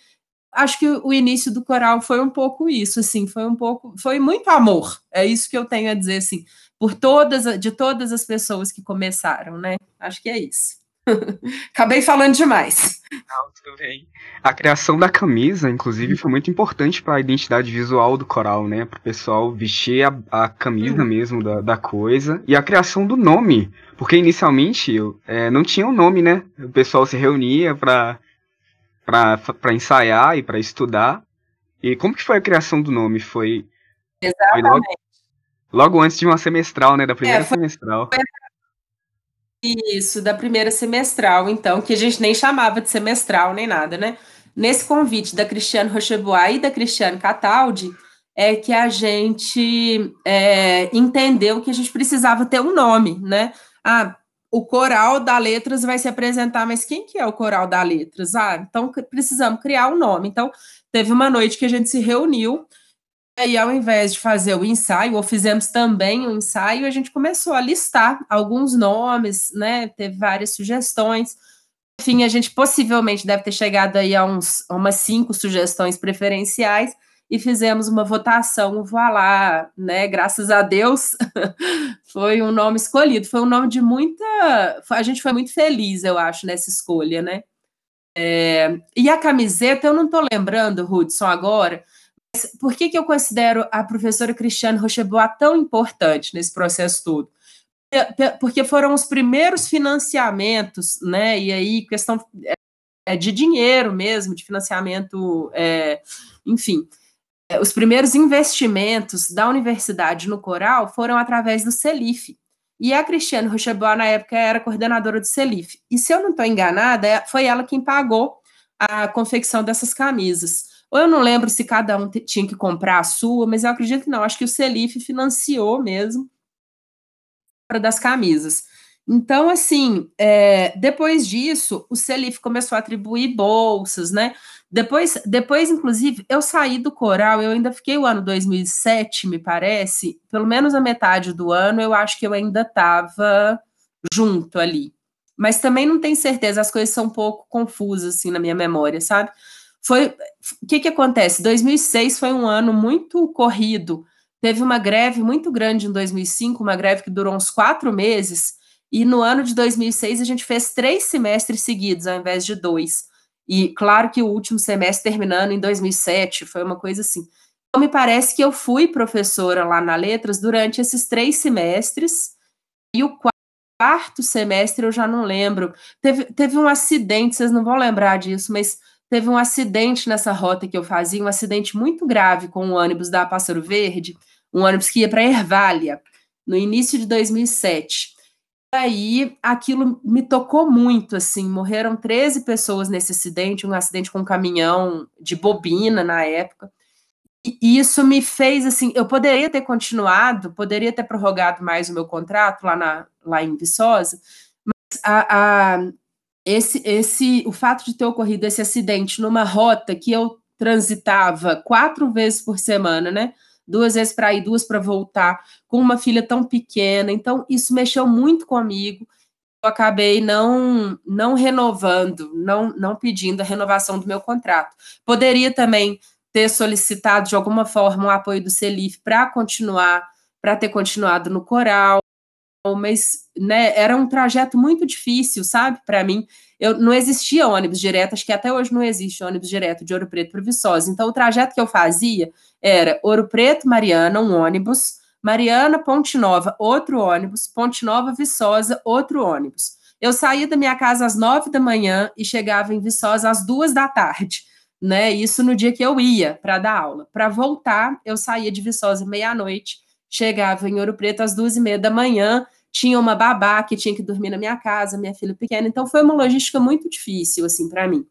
Acho que o início do coral foi um pouco isso, assim, foi um pouco, foi muito amor. É isso que eu tenho a dizer, assim, por todas, de todas as pessoas que começaram, né? Acho que é isso. Acabei falando demais. Não, tudo bem. A criação da camisa, inclusive, foi muito importante para a identidade visual do coral, né? Para o pessoal vestir a, a camisa mesmo da, da, coisa. E a criação do nome. Porque inicialmente é, não tinha um nome, né? O pessoal se reunia para para ensaiar e para estudar. E como que foi a criação do nome? Foi, Exatamente. Foi logo, logo, antes de uma semestral, né? Da primeira é, foi, semestral. Foi isso, da primeira semestral, então, que a gente nem chamava de semestral nem nada, né? Nesse convite da Cristiane Rochebois e da Cristiane Cataldi, é que a gente é, entendeu que a gente precisava ter um nome, né? Ah, o coral da letras vai se apresentar, mas quem que é o coral da letras? Ah, então precisamos criar um nome. Então, teve uma noite que a gente se reuniu aí, ao invés de fazer o ensaio, ou fizemos também o ensaio, a gente começou a listar alguns nomes, né? Teve várias sugestões. Enfim, a gente possivelmente deve ter chegado aí a, uns, a umas cinco sugestões preferenciais. e fizemos uma votação, voilá, né? Graças a Deus, foi um nome escolhido. Foi um nome de muita. A gente foi muito feliz, eu acho, nessa escolha, né? É... E a camiseta, eu não estou lembrando, Hudson, agora, por que, que eu considero a professora Cristiane Rochebois tão importante nesse processo todo? Porque foram os primeiros financiamentos, né? E aí, questão é, de dinheiro mesmo, de financiamento, é, enfim, é, os primeiros investimentos da universidade no coral foram através do CELIF. E a Cristiane Rochebois, na época, era coordenadora do CELIF. E se eu não estou enganada, é, foi ela quem pagou a confecção dessas camisas. Ou eu não lembro se cada um tinha que comprar a sua, mas eu acredito que não. Acho que o CELIF financiou mesmo das camisas. Então, assim, é, depois disso, o CELIF começou a atribuir bolsas, né? Depois, depois, inclusive, eu saí do coral, eu ainda fiquei o ano 2007, me parece, pelo menos a metade do ano, eu acho que eu ainda estava junto ali. Mas também não tenho certeza, as coisas são um pouco confusas, assim, na minha memória, sabe? Foi, o que que acontece? 2006 foi um ano muito corrido, teve uma greve muito grande em 2005, uma greve que durou uns quatro meses, e no ano de 2006 a gente fez três semestres seguidos ao invés de dois. E claro que o último semestre terminando em 2007 foi uma coisa assim. Então me parece que eu fui professora lá na Letras durante esses três semestres. E o quarto semestre eu já não lembro. Teve, teve um acidente, vocês não vão lembrar disso, mas teve um acidente nessa rota que eu fazia, um acidente muito grave com o um ônibus da Pássaro Verde, um ônibus que ia para Ervália, no início de 2007 aí aquilo me tocou muito, assim, morreram 13 pessoas nesse acidente, um acidente com um caminhão de bobina na época, e isso me fez, assim, eu poderia ter continuado, poderia ter prorrogado mais o meu contrato lá, na, lá em Viçosa, mas a, a, esse, esse, o fato de ter ocorrido esse acidente numa rota que eu transitava quatro vezes por semana, né, duas vezes para ir, duas para voltar, com uma filha tão pequena. Então, isso mexeu muito comigo. Eu acabei não não renovando, não, não pedindo a renovação do meu contrato. Poderia também ter solicitado de alguma forma o apoio do Celif para continuar, para ter continuado no coral, mas né, era um trajeto muito difícil, sabe, para mim. Eu, não existia ônibus direto, acho que até hoje não existe ônibus direto de Ouro Preto para Viçosa. Então, o trajeto que eu fazia era Ouro Preto, Mariana, um ônibus, Mariana, Ponte Nova, outro ônibus, Ponte Nova, Viçosa, outro ônibus. Eu saía da minha casa às nove da manhã e chegava em Viçosa às duas da tarde, né? Isso no dia que eu ia para dar aula. Para voltar, eu saía de Viçosa meia-noite, chegava em Ouro Preto às duas e meia da manhã, tinha uma babá que tinha que dormir na minha casa, minha filha pequena, então foi uma logística muito difícil, assim, para mim.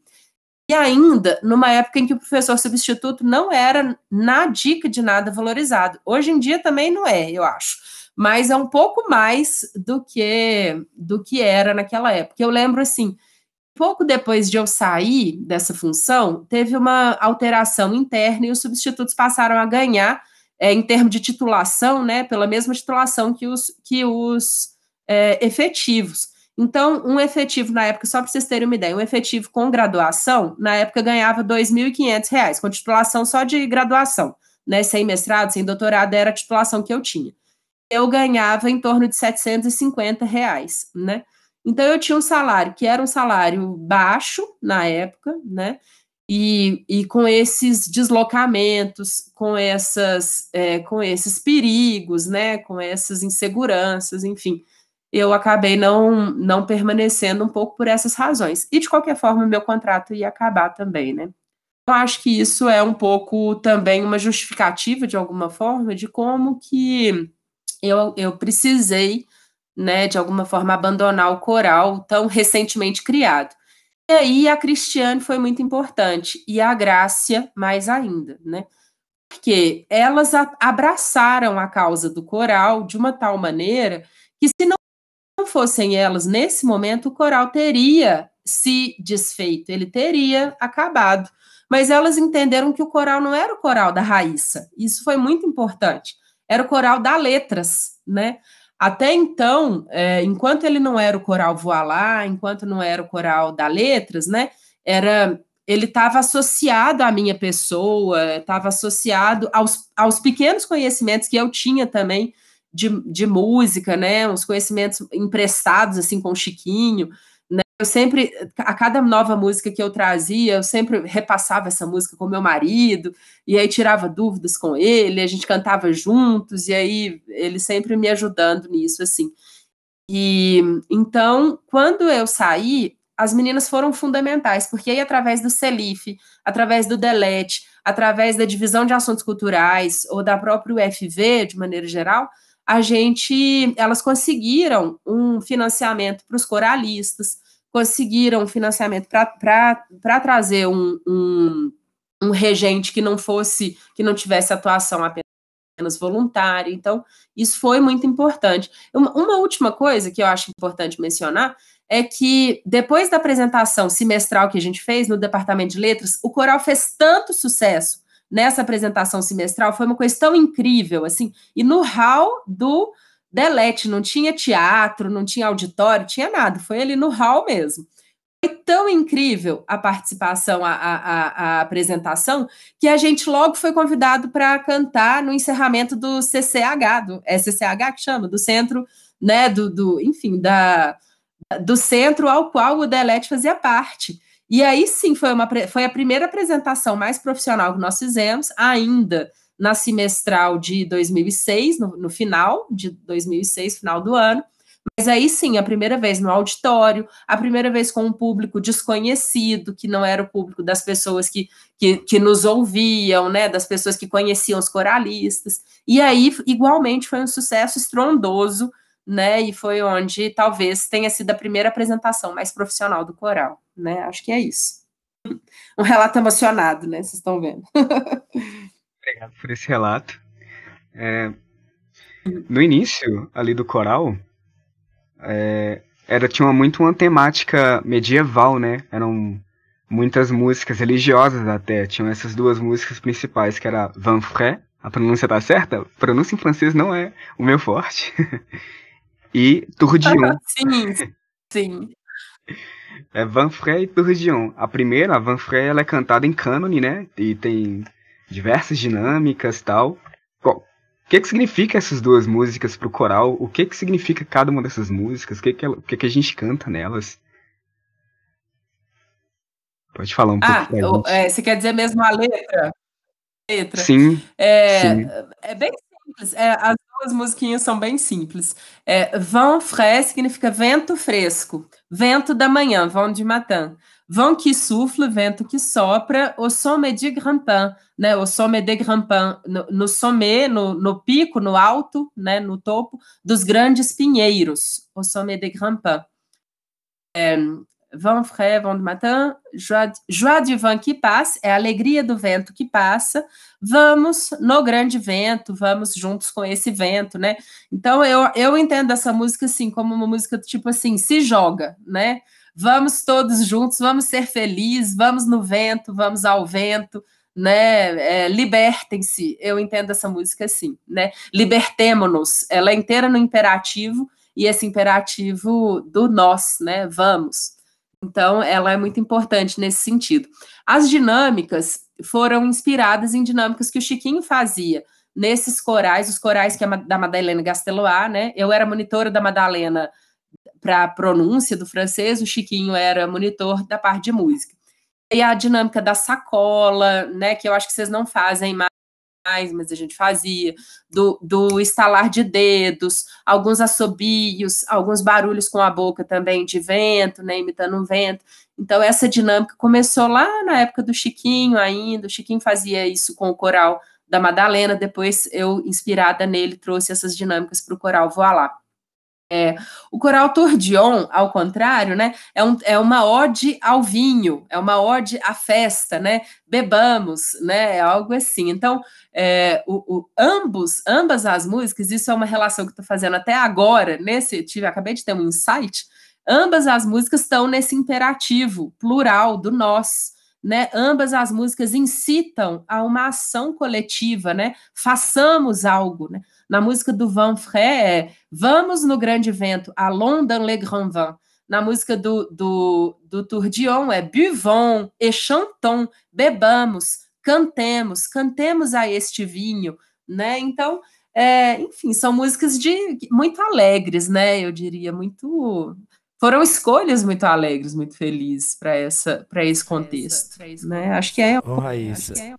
E ainda numa época em que o professor substituto não era na dica de nada valorizado. Hoje em dia também não é, eu acho. Mas é um pouco mais do que do que era naquela época. Eu lembro assim, pouco depois de eu sair dessa função, teve uma alteração interna e os substitutos passaram a ganhar é, em termos de titulação, né, pela mesma titulação que os, que os é, efetivos. Então, um efetivo na época, só para vocês terem uma ideia, um efetivo com graduação, na época ganhava R$ 2.500, com titulação só de graduação, né? Sem mestrado, sem doutorado, era a titulação que eu tinha. Eu ganhava em torno de 750 reais, né? Então, eu tinha um salário que era um salário baixo na época, né? E, e com esses deslocamentos, com, essas, é, com esses perigos, né? Com essas inseguranças, enfim eu acabei não, não permanecendo um pouco por essas razões. E, de qualquer forma, meu contrato ia acabar também, né? Eu acho que isso é um pouco também uma justificativa, de alguma forma, de como que eu, eu precisei, né, de alguma forma, abandonar o coral tão recentemente criado. E aí a Cristiane foi muito importante, e a Grácia mais ainda, né? Porque elas abraçaram a causa do coral de uma tal maneira que, se não fossem elas nesse momento, o coral teria se desfeito, ele teria acabado. Mas elas entenderam que o coral não era o coral da Raíssa. Isso foi muito importante. Era o coral da Letras, né? Até então, é, enquanto ele não era o coral Voilá, enquanto não era o coral da Letras, né? Era ele estava associado à minha pessoa, estava associado aos, aos pequenos conhecimentos que eu tinha também de, de música, né? Uns conhecimentos emprestados assim com o Chiquinho. Eu sempre, a cada nova música que eu trazia, eu sempre repassava essa música com meu marido, e aí tirava dúvidas com ele, a gente cantava juntos, e aí ele sempre me ajudando nisso, assim. E então, quando eu saí, as meninas foram fundamentais, porque aí, através do CELIF, através do DELET, através da divisão de assuntos culturais, ou da própria UFV, de maneira geral, a gente, elas conseguiram um financiamento para os coralistas, conseguiram financiamento para trazer um, um, um, regente que não fosse, que não tivesse atuação apenas voluntária. Então, isso foi muito importante. Uma, uma última coisa que eu acho importante mencionar é que depois da apresentação semestral que a gente fez no departamento de letras, o coral fez tanto sucesso nessa apresentação semestral foi uma coisa tão incrível, assim, e no hall do Delete, não tinha teatro, não tinha auditório, tinha nada, foi ali no hall mesmo. Foi tão incrível a participação, a, a, a apresentação, que a gente logo foi convidado para cantar no encerramento do CCH, do é CCH que chama, do centro, né, do, do enfim, da, do centro ao qual o Delete fazia parte. E aí sim foi, uma, foi a primeira apresentação mais profissional que nós fizemos, ainda na semestral de 2006, no, no final de 2006, final do ano. Mas aí sim, a primeira vez no auditório, a primeira vez com um público desconhecido, que não era o público das pessoas que, que, que, nos ouviam, né, das pessoas que conheciam os coralistas. E aí, igualmente, foi um sucesso estrondoso, né, e foi onde talvez tenha sido a primeira apresentação mais profissional do coral né? Acho que é isso. Um relato emocionado, né? Vocês estão vendo. Obrigado por esse relato. É, no início ali do coral, é, era tinha muito uma temática medieval, né? Eram muitas músicas religiosas até. Tinham essas duas músicas principais, que era Van Fré, a pronúncia tá certa? A pronúncia em francês não é o meu forte. e Tourdillon. sim, sim. É Van Frey e Tourdion. A primeira, a Van Frey, ela é cantada em cânone, né? E tem diversas dinâmicas tal. O que, que significa essas duas músicas pro coral? O que, que significa cada uma dessas músicas? O que, que, ela, o que, que a gente canta nelas? Pode falar um ah, pouco. Ah, é, você quer dizer mesmo a letra? letra. Sim. É, sim. é bem simples. É, as duas musiquinhas são bem simples. É, vent frais significa vento fresco. Vento da manhã, vent du matin. Vent qui souffle, vento que sopra. Au sommet de Grampin, né? Au sommet de Grampin, no, no sommet, no, no, pico, no alto, né? No topo dos grandes pinheiros. Au sommet de Grampin. É, vent frais, vent du matin, joie, joie du vent que passe, é a alegria do vento que passa. Vamos no grande vento, vamos juntos com esse vento, né? Então eu, eu entendo essa música assim como uma música tipo assim, se joga, né? Vamos todos juntos, vamos ser felizes, vamos no vento, vamos ao vento, né? É, Libertem-se. Eu entendo essa música assim, né? Libertemo-nos. Ela é inteira no imperativo e esse imperativo do nós, né? Vamos. Então, ela é muito importante nesse sentido. As dinâmicas foram inspiradas em dinâmicas que o Chiquinho fazia nesses corais, os corais que é da Madalena Gastelois, né? Eu era monitora da Madalena para a pronúncia do francês, o Chiquinho era monitor da parte de música. E a dinâmica da sacola, né, que eu acho que vocês não fazem mais mas a gente fazia, do, do estalar de dedos, alguns assobios, alguns barulhos com a boca também de vento, né, imitando um vento. Então, essa dinâmica começou lá na época do Chiquinho ainda, o Chiquinho fazia isso com o coral da Madalena, depois eu, inspirada nele, trouxe essas dinâmicas para o coral Voar Lá. É, o coral Tordion, ao contrário, né, é, um, é uma ode ao vinho, é uma ode à festa, né, bebamos, né, é algo assim. Então, é, o, o, ambos, ambas as músicas, isso é uma relação que estou fazendo até agora, nesse, tive, acabei de ter um insight, ambas as músicas estão nesse imperativo plural do nós, né, ambas as músicas incitam a uma ação coletiva, né, façamos algo, né, na música do Van Fré é Vamos no grande vento, à London le grand vent. na música do, do, do Tourdion é buvons et chantons, bebamos, cantemos, cantemos a este vinho, né? Então, é, enfim, são músicas de muito alegres, né? Eu diria muito foram escolhas muito alegres, muito felizes para essa para esse contexto, pra esse né? Acho que é. Ô, Raíssa. É...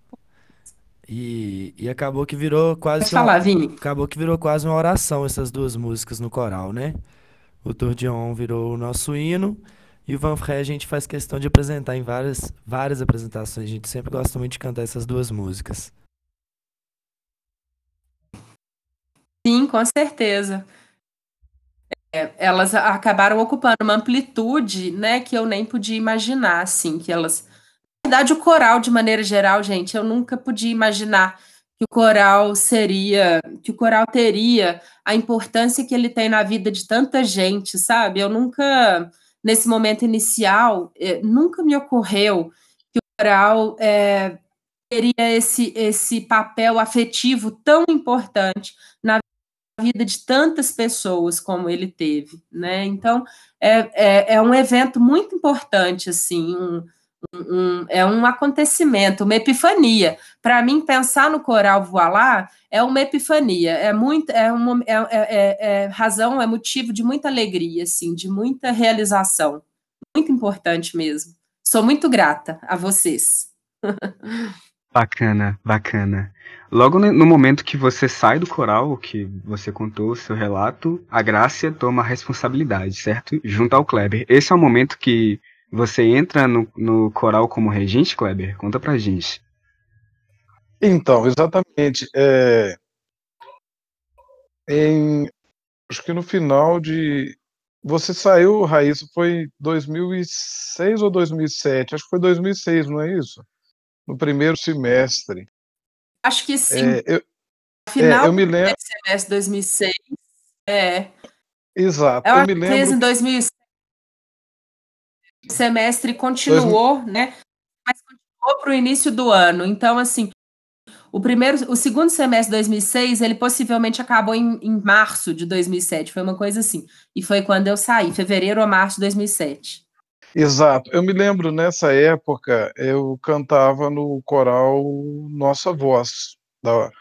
E, e acabou que virou quase. Pode falar, Vini. Acabou que virou quase uma oração essas duas músicas no coral, né? O Tourdion virou o nosso hino e o Van Frey a gente faz questão de apresentar em várias, várias apresentações. A gente sempre gosta muito de cantar essas duas músicas. Sim, com certeza. É, elas acabaram ocupando uma amplitude, né, que eu nem podia imaginar, assim, que elas... Verdade, o coral, de maneira geral, gente, eu nunca podia imaginar que o coral seria, que o coral teria a importância que ele tem na vida de tanta gente, sabe? Eu nunca, nesse momento inicial, eh, nunca me ocorreu que o coral é, teria esse, esse papel afetivo tão importante na vida de tantas pessoas como ele teve, né? Então, é, é, é um evento muito importante, assim, um, um, é um acontecimento, uma epifania. Para mim, pensar no coral Voilá é uma epifania, é muito, é, uma, é, é, é, é, razão, é motivo de muita alegria, assim, de muita realização. Muito importante mesmo. Sou muito grata a vocês. Bacana, bacana. Logo no momento que você sai do coral, que você contou o seu relato, a Grácia toma a responsabilidade, certo? Junto ao Kleber. Esse é o momento que você entra no, no coral como regente, Kleber? Conta pra gente. Então, exatamente. É, em, acho que no final de. Você saiu, Raíssa, foi 2006 ou 2007? Acho que foi 2006, não é isso? No primeiro semestre. Acho que sim. É, eu, Final é, eu me lembro. semestre 2006. É. Exato. Eu, eu me lembro. em 2006 semestre continuou, né? Mas continuou para o início do ano. Então, assim, o primeiro, o segundo semestre de 2006, ele possivelmente acabou em, em março de 2007. Foi uma coisa assim. E foi quando eu saí, fevereiro ou março de 2007. Exato. Eu me lembro nessa época, eu cantava no coral Nossa Voz, da,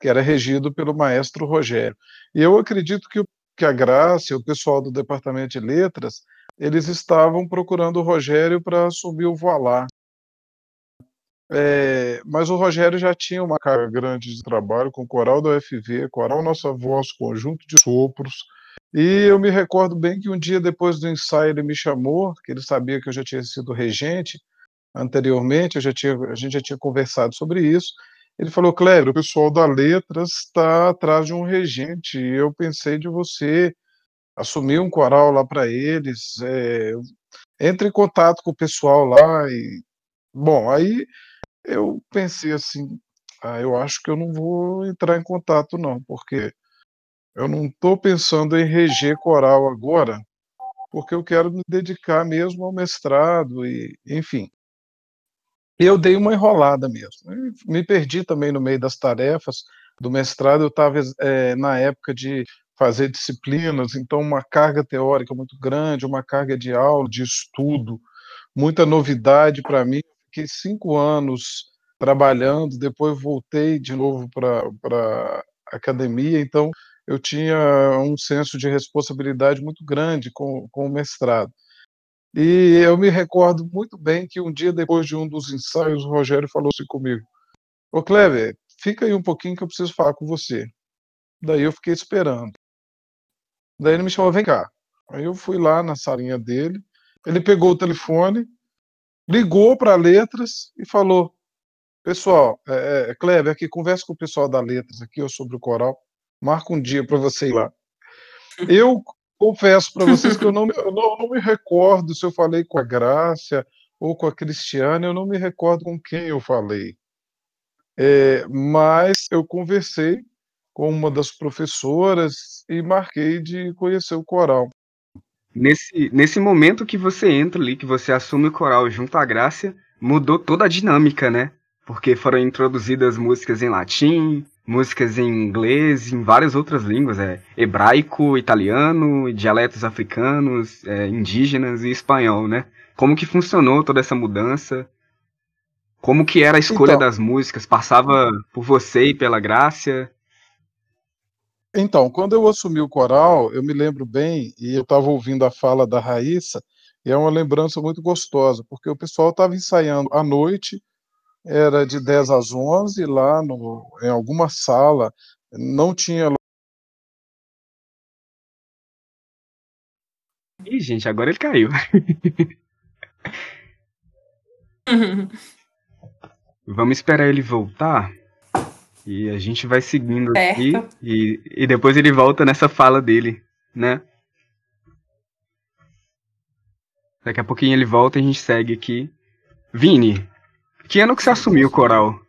que era regido pelo maestro Rogério. E eu acredito que, que a Graça, o pessoal do departamento de letras, eles estavam procurando o Rogério para assumir o Voilá. É, mas o Rogério já tinha uma carga grande de trabalho com o coral da UFV, coral Nossa Voz, conjunto de sopros. E eu me recordo bem que um dia depois do ensaio ele me chamou, que ele sabia que eu já tinha sido regente anteriormente, eu já tinha, a gente já tinha conversado sobre isso. Ele falou: Cléber, o pessoal da Letras está atrás de um regente. E eu pensei de você assumir um coral lá para eles, é, entre em contato com o pessoal lá e bom, aí eu pensei assim, ah, eu acho que eu não vou entrar em contato não, porque eu não estou pensando em reger coral agora, porque eu quero me dedicar mesmo ao mestrado e, enfim. Eu dei uma enrolada mesmo. Me perdi também no meio das tarefas do mestrado. Eu estava é, na época de fazer disciplinas, então uma carga teórica muito grande, uma carga de aula, de estudo, muita novidade para mim. Fiquei cinco anos trabalhando, depois voltei de novo para a academia, então eu tinha um senso de responsabilidade muito grande com, com o mestrado. E eu me recordo muito bem que um dia depois de um dos ensaios, o Rogério falou assim comigo: Ô Kleber, fica aí um pouquinho que eu preciso falar com você. Daí eu fiquei esperando. Daí ele me chamou, vem cá. Aí eu fui lá na salinha dele, ele pegou o telefone, ligou para Letras e falou: Pessoal, é, é, Kleber, aqui, conversa com o pessoal da Letras aqui sobre o coral, marca um dia para você ir lá. Eu confesso para vocês que eu não, eu não, não, me recordo se eu falei com a Grácia ou com a Cristiane, eu não me recordo com quem eu falei. É, mas eu conversei com uma das professoras e marquei de conhecer o coral. Nesse, nesse momento que você entra ali, que você assume o coral junto à Grácia, mudou toda a dinâmica, né? Porque foram introduzidas músicas em latim, músicas em inglês, em várias outras línguas, é hebraico, italiano, dialetos africanos, é, indígenas e espanhol, né? Como que funcionou toda essa mudança? Como que era a escolha então, das músicas? Passava por você e pela Grácia? Então, quando eu assumi o coral, eu me lembro bem, e eu estava ouvindo a fala da Raíssa, e é uma lembrança muito gostosa, porque o pessoal estava ensaiando à noite, era de 10 às 11, lá no, em alguma sala, não tinha. Ih, gente, agora ele caiu. Vamos esperar ele voltar. E a gente vai seguindo certo. aqui. E, e depois ele volta nessa fala dele, né? Daqui a pouquinho ele volta e a gente segue aqui. Vini, que ano que você assumiu o coral?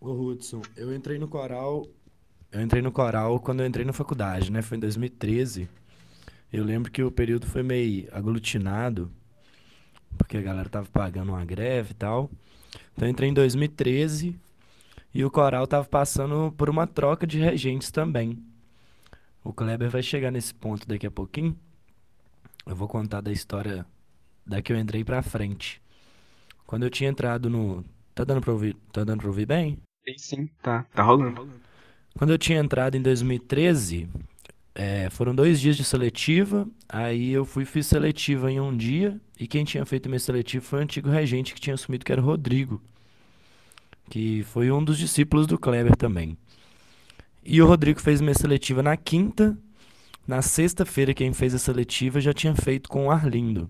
Ô Hudson, eu entrei no coral. Eu entrei no coral quando eu entrei na faculdade, né? Foi em 2013. Eu lembro que o período foi meio aglutinado, porque a galera tava pagando uma greve e tal. Então eu entrei em 2013 e o coral tava passando por uma troca de regentes também. O Kleber vai chegar nesse ponto daqui a pouquinho. Eu vou contar da história da que eu entrei pra frente. Quando eu tinha entrado no. Tá dando pra ouvir, tá dando pra ouvir bem? Sim, sim, tá. Tá rolando. Quando eu tinha entrado em 2013, é, foram dois dias de seletiva, aí eu fui fiz seletiva em um dia, e quem tinha feito minha seletiva foi o antigo regente que tinha assumido, que era o Rodrigo, que foi um dos discípulos do Kleber também. E o Rodrigo fez minha seletiva na quinta, na sexta-feira quem fez a seletiva já tinha feito com o Arlindo.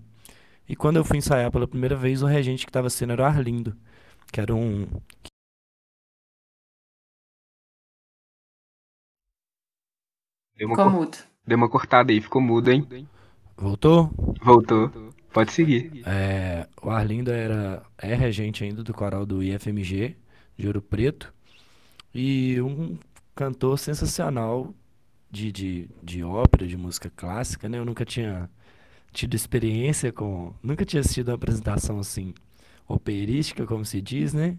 E quando eu fui ensaiar pela primeira vez, o regente que estava sendo era o Arlindo, que era um Deu uma, ficou mudo. Deu uma cortada aí, ficou mudo, hein? Voltou? Voltou. Pode seguir. É, o Arlindo era, é regente ainda do coral do IFMG, de Ouro Preto. E um cantor sensacional de, de, de ópera, de música clássica, né? Eu nunca tinha tido experiência com. Nunca tinha assistido uma apresentação assim, operística, como se diz, né?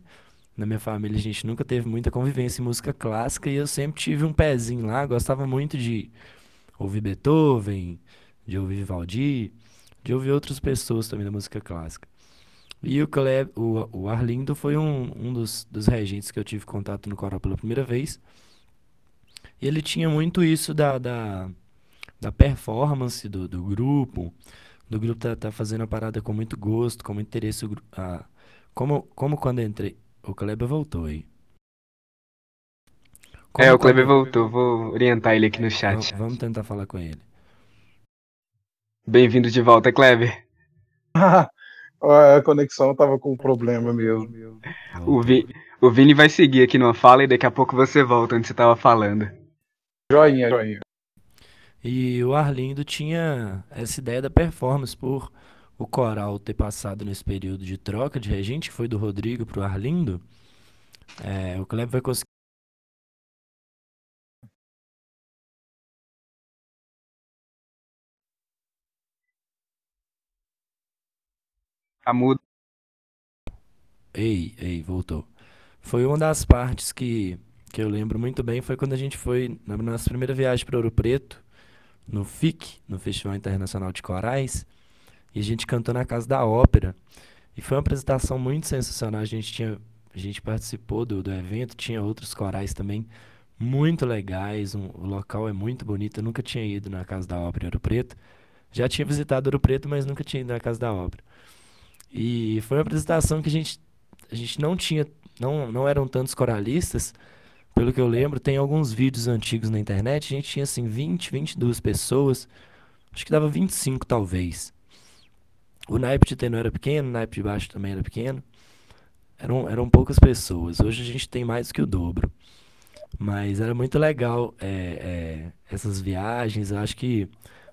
Na minha família a gente nunca teve muita convivência em música clássica e eu sempre tive um pezinho lá, gostava muito de ouvir Beethoven, de ouvir Vivaldi, de ouvir outras pessoas também da música clássica. E o, Cleb, o, o Arlindo foi um, um dos, dos regentes que eu tive contato no coral pela primeira vez. E ele tinha muito isso da, da, da performance do, do grupo, do grupo tá, tá fazendo a parada com muito gosto, com muito interesse. A, como, como quando entrei, o Kleber voltou aí. Como é, o Kleber voltou. Vou orientar ele aqui no chat. Vamos tentar falar com ele. Bem-vindo de volta, Kleber. a conexão tava com problema mesmo. O, Vi, o Vini vai seguir aqui numa fala e daqui a pouco você volta onde você tava falando. Joinha, joinha. E o Arlindo tinha essa ideia da performance por o coral ter passado nesse período de troca de regente, que foi do Rodrigo para o Arlindo, é, o Kleber vai conseguir. Tá mudo. Ei, ei, voltou. Foi uma das partes que, que eu lembro muito bem, foi quando a gente foi na nossa primeira viagem para Ouro Preto, no FIC, no Festival Internacional de Corais. E a gente cantou na Casa da Ópera. E foi uma apresentação muito sensacional. A gente tinha a gente participou do, do evento, tinha outros corais também muito legais. Um, o local é muito bonito. Eu nunca tinha ido na Casa da Ópera em Ouro Preto. Já tinha visitado Ouro Preto, mas nunca tinha ido na Casa da Ópera. E foi uma apresentação que a gente, a gente não tinha, não, não eram tantos coralistas. Pelo que eu lembro, tem alguns vídeos antigos na internet. A gente tinha assim 20, 22 pessoas. Acho que dava 25 talvez. O naipe de tenor era pequeno, o naipe de baixo também era pequeno. Eram, eram poucas pessoas. Hoje a gente tem mais que o dobro. Mas era muito legal é, é, essas viagens. Eu acho que,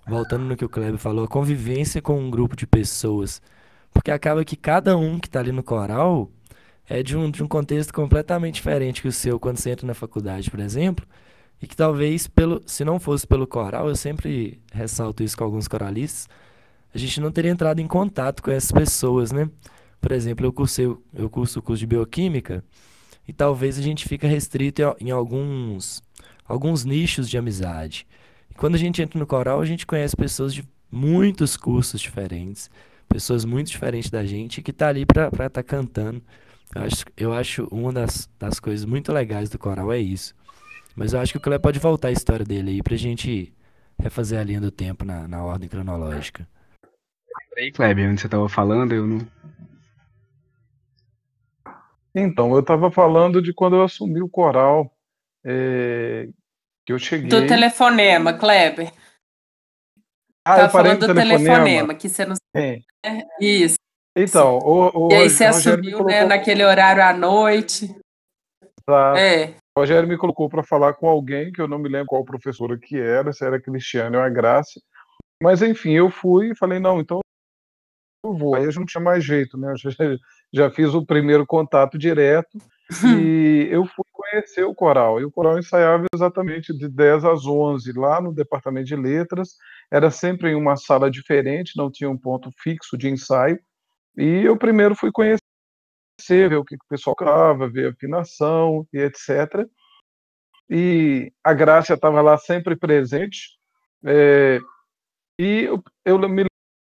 voltando no que o Kleber falou, a convivência com um grupo de pessoas. Porque acaba que cada um que está ali no coral é de um, de um contexto completamente diferente que o seu quando você entra na faculdade, por exemplo. E que talvez, pelo, se não fosse pelo coral, eu sempre ressalto isso com alguns coralistas, a gente não teria entrado em contato com essas pessoas, né? Por exemplo, eu cursei, eu curso o curso de bioquímica e talvez a gente fica restrito em alguns, alguns nichos de amizade. E quando a gente entra no coral, a gente conhece pessoas de muitos cursos diferentes, pessoas muito diferentes da gente que tá ali para estar tá cantando. Eu acho, eu acho uma das, das coisas muito legais do coral é isso. Mas eu acho que o Cleber pode voltar a história dele aí pra gente refazer a linha do tempo na, na ordem cronológica. Aí, Kleber, onde você estava falando, eu não. Então, eu estava falando de quando eu assumi o coral, é, que eu cheguei. Do telefonema, Kleber. Ah, eu falando do telefonema. telefonema. que você não. É. Isso. Então, o, o, e aí você assumiu, colocou... né, naquele horário à noite. Exato. É. O Rogério me colocou para falar com alguém, que eu não me lembro qual professora que era, se era Cristiano ou a Graça. Mas, enfim, eu fui e falei, não, então vou. Aí a gente não tinha mais jeito, né? Eu já, já fiz o primeiro contato direto e eu fui conhecer o coral. E o coral ensaiava exatamente de 10 às 11, lá no departamento de letras. Era sempre em uma sala diferente, não tinha um ponto fixo de ensaio. E eu primeiro fui conhecer ver o que o pessoal cantava, ver a afinação e etc. E a Grácia estava lá sempre presente. É, e eu, eu, me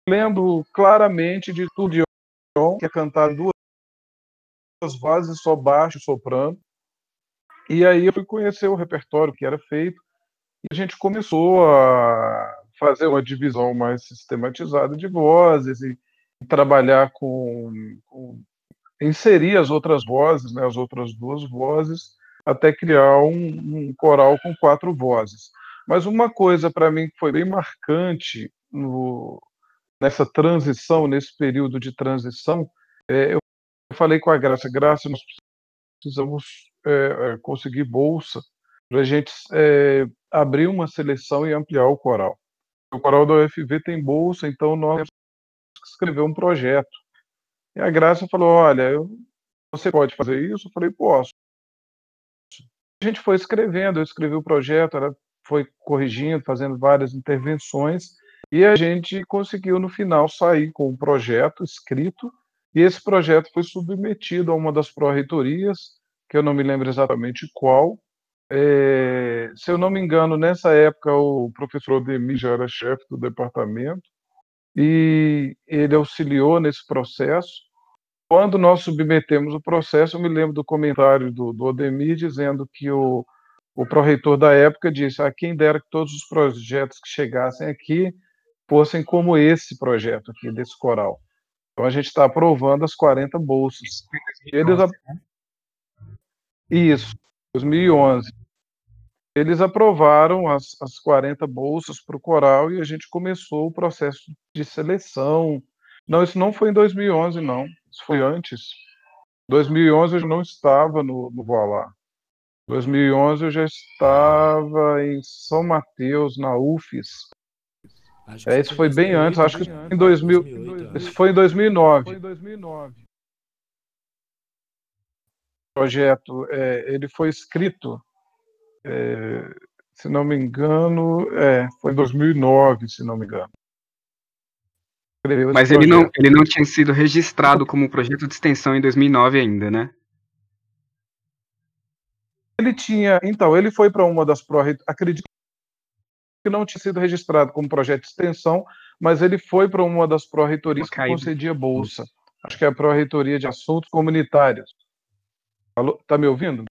lembro claramente de de que é cantar duas vozes, só baixo e soprano. E aí eu fui conhecer o repertório que era feito e a gente começou a fazer uma divisão mais sistematizada de vozes e trabalhar com, com inserir as outras vozes, né, as outras duas vozes, até criar um, um coral com quatro vozes. Mas uma coisa para mim que foi bem marcante no, nessa transição, nesse período de transição, é, eu falei com a Graça, Graça, nós precisamos é, é conseguir bolsa para a gente é, abrir uma seleção e ampliar o coral. O coral da UFV tem bolsa, então nós temos que escrever um projeto. E a Graça falou: Olha, eu, você pode fazer isso? Eu falei: Posso. A gente foi escrevendo, eu escrevi o projeto, ela foi corrigindo, fazendo várias intervenções, e a gente conseguiu, no final, sair com um projeto escrito, e esse projeto foi submetido a uma das pró-reitorias, que eu não me lembro exatamente qual. É, se eu não me engano, nessa época, o professor Demi já era chefe do departamento, e ele auxiliou nesse processo. Quando nós submetemos o processo, eu me lembro do comentário do, do Odemir dizendo que o, o pró-reitor da época disse: a ah, quem dera que todos os projetos que chegassem aqui fossem como esse projeto aqui, desse coral. Então a gente está aprovando as 40 bolsas. Eles a... Isso, 2011 eles aprovaram as, as 40 bolsas para o coral e a gente começou o processo de seleção. Não, isso não foi em 2011, não. Isso foi antes. 2011 eu não estava no, no Voilá. 2011 eu já estava em São Mateus, na UFES. É, isso foi bem antes, acho que em 2000, 2008, isso foi em 2009. Foi em 2009. O projeto, é, ele foi escrito é, se não me engano, é, foi em 2009, se não me engano. Mas ele não, ele não tinha sido registrado como projeto de extensão em 2009 ainda, né? Ele tinha, então, ele foi para uma das pró acredito que não tinha sido registrado como projeto de extensão, mas ele foi para uma das pró-reitorias que concedia bolsa. Acho que é a pró-reitoria de assuntos comunitários. Alô, tá me ouvindo?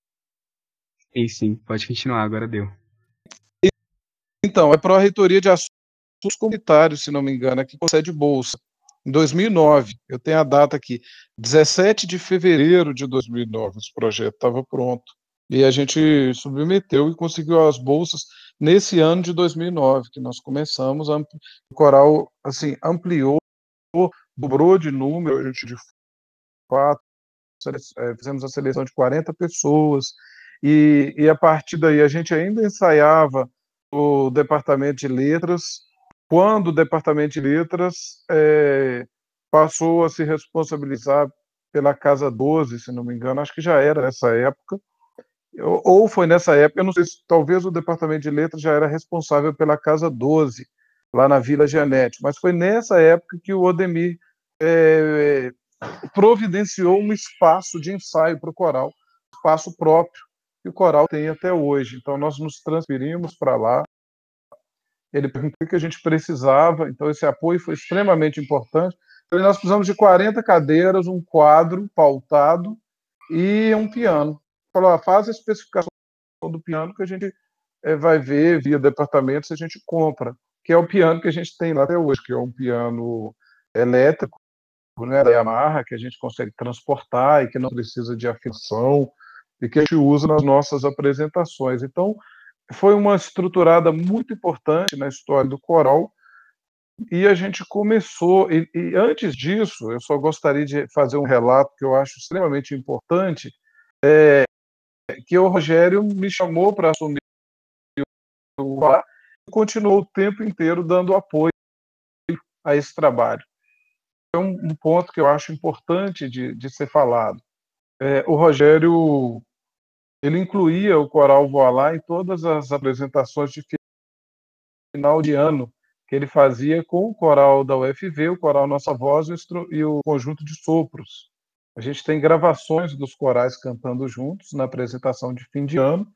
Sim, sim, pode continuar, agora deu. Então, é para a reitoria de assuntos comunitários, se não me engano, que concede bolsa. Em 2009, eu tenho a data aqui, 17 de fevereiro de 2009, esse projeto estava pronto. E a gente submeteu e conseguiu as bolsas nesse ano de 2009, que nós começamos, o coral assim, ampliou, dobrou de número, a gente de quatro, é, fizemos a seleção de 40 pessoas, e, e a partir daí a gente ainda ensaiava o departamento de letras, quando o departamento de letras é, passou a se responsabilizar pela Casa 12, se não me engano, acho que já era nessa época, ou foi nessa época, eu não sei se talvez o departamento de letras já era responsável pela Casa 12, lá na Vila Janete, mas foi nessa época que o Odemir é, providenciou um espaço de ensaio para o coral, espaço próprio que o coral tem até hoje. Então, nós nos transferimos para lá. Ele perguntou o que a gente precisava, então esse apoio foi extremamente importante. Então, nós precisamos de 40 cadeiras, um quadro pautado e um piano. Falou, faz a especificação do piano que a gente é, vai ver via departamento se a gente compra, que é o piano que a gente tem lá até hoje, que é um piano elétrico, né, da Yamaha, que a gente consegue transportar e que não precisa de afinação e que a gente usa nas nossas apresentações. Então, foi uma estruturada muito importante na história do coral e a gente começou. E, e, antes disso, eu só gostaria de fazer um relato que eu acho extremamente importante, é, que o Rogério me chamou para assumir o e continuou o tempo inteiro dando apoio a esse trabalho. É um, um ponto que eu acho importante de, de ser falado. É, o Rogério ele incluía o coral Voilá em todas as apresentações de final de ano que ele fazia com o coral da UFV, o coral Nossa Voz e o conjunto de sopros. A gente tem gravações dos corais cantando juntos na apresentação de fim de ano.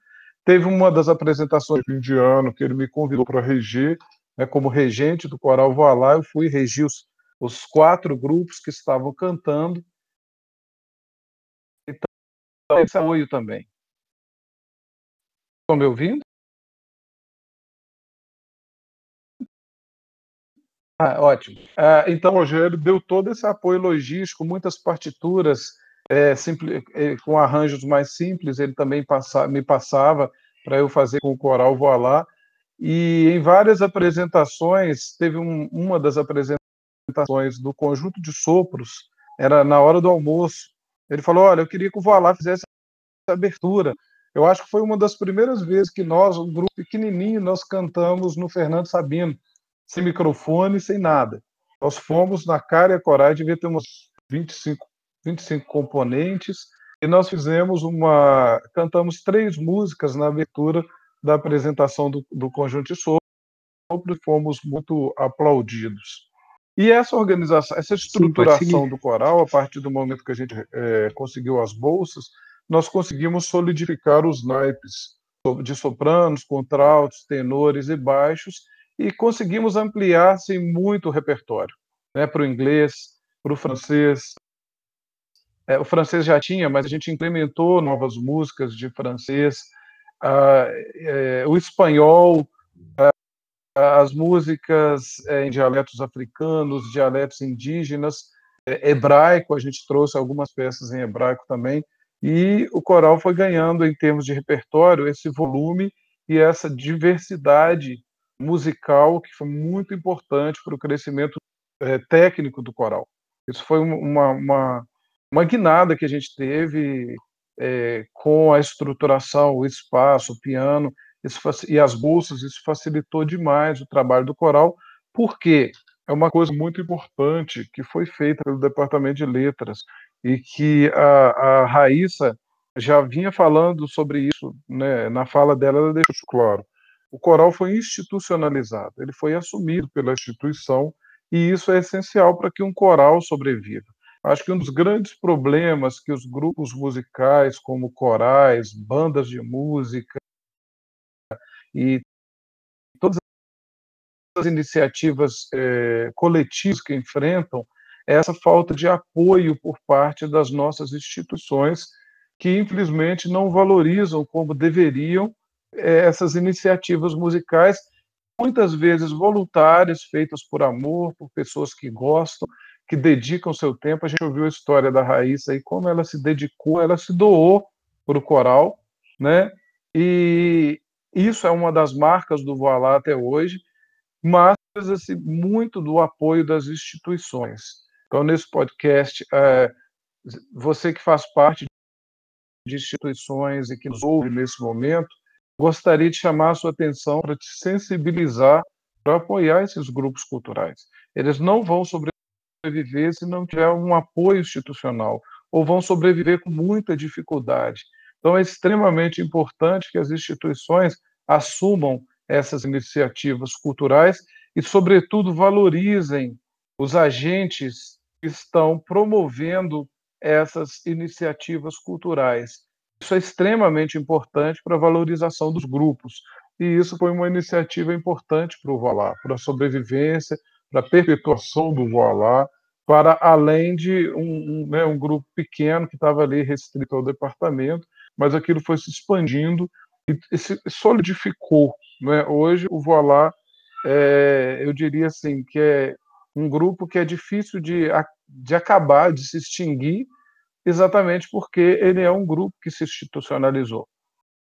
Teve uma das apresentações de fim de ano que ele me convidou para reger, né, como regente do coral Voilá, eu fui regir os, os quatro grupos que estavam cantando. Então, esse apoio também. Estão me ouvindo? Ah, ótimo. Ah, então, o Rogério deu todo esse apoio logístico, muitas partituras é, simples, é, com arranjos mais simples, ele também passa, me passava para eu fazer com o coral Voilá. E em várias apresentações, teve um, uma das apresentações do conjunto de sopros, era na hora do almoço. Ele falou: Olha, eu queria que o Voilá fizesse essa abertura. Eu acho que foi uma das primeiras vezes que nós, um grupo pequenininho, nós cantamos no Fernando Sabino, sem microfone, sem nada. Nós fomos na cara e a coragem, devia ter uns 25, 25 componentes, e nós fizemos uma. cantamos três músicas na abertura da apresentação do, do Conjunto de Sopro, e fomos muito aplaudidos. E essa organização, essa estruturação Sim, do coral, a partir do momento que a gente é, conseguiu as bolsas, nós conseguimos solidificar os naipes de sopranos, contraltos, tenores e baixos e conseguimos ampliar sem muito o repertório, né, para o inglês, para o francês. É, o francês já tinha, mas a gente implementou novas músicas de francês, ah, é, o espanhol, ah, as músicas é, em dialetos africanos, dialetos indígenas, é, hebraico, a gente trouxe algumas peças em hebraico também. E o coral foi ganhando, em termos de repertório, esse volume e essa diversidade musical que foi muito importante para o crescimento é, técnico do coral. Isso foi uma, uma, uma guinada que a gente teve é, com a estruturação, o espaço, o piano isso, e as bolsas, isso facilitou demais o trabalho do coral, porque é uma coisa muito importante que foi feita pelo Departamento de Letras e que a, a Raíssa já vinha falando sobre isso, né? na fala dela ela deixou claro. O coral foi institucionalizado, ele foi assumido pela instituição e isso é essencial para que um coral sobreviva. Acho que um dos grandes problemas que os grupos musicais, como corais, bandas de música e todas as iniciativas é, coletivas que enfrentam essa falta de apoio por parte das nossas instituições, que infelizmente não valorizam como deveriam essas iniciativas musicais, muitas vezes voluntárias, feitas por amor, por pessoas que gostam, que dedicam seu tempo. A gente ouviu a história da Raíssa e como ela se dedicou, ela se doou para o coral, né? E isso é uma das marcas do Voilá até hoje, mas assim, muito do apoio das instituições. Então, nesse podcast, é, você que faz parte de instituições e que nos ouve nesse momento, gostaria de chamar a sua atenção para te sensibilizar para apoiar esses grupos culturais. Eles não vão sobreviver se não tiver um apoio institucional, ou vão sobreviver com muita dificuldade. Então, é extremamente importante que as instituições assumam essas iniciativas culturais e, sobretudo, valorizem os agentes estão promovendo essas iniciativas culturais. Isso é extremamente importante para a valorização dos grupos. E isso foi uma iniciativa importante para o Voilá, para a sobrevivência, para a perpetuação do Voilá, para além de um, um, né, um grupo pequeno que estava ali restrito ao departamento, mas aquilo foi se expandindo e se solidificou. Né? Hoje o Voilá, é, eu diria assim, que é um grupo que é difícil de, de acabar, de se extinguir, exatamente porque ele é um grupo que se institucionalizou.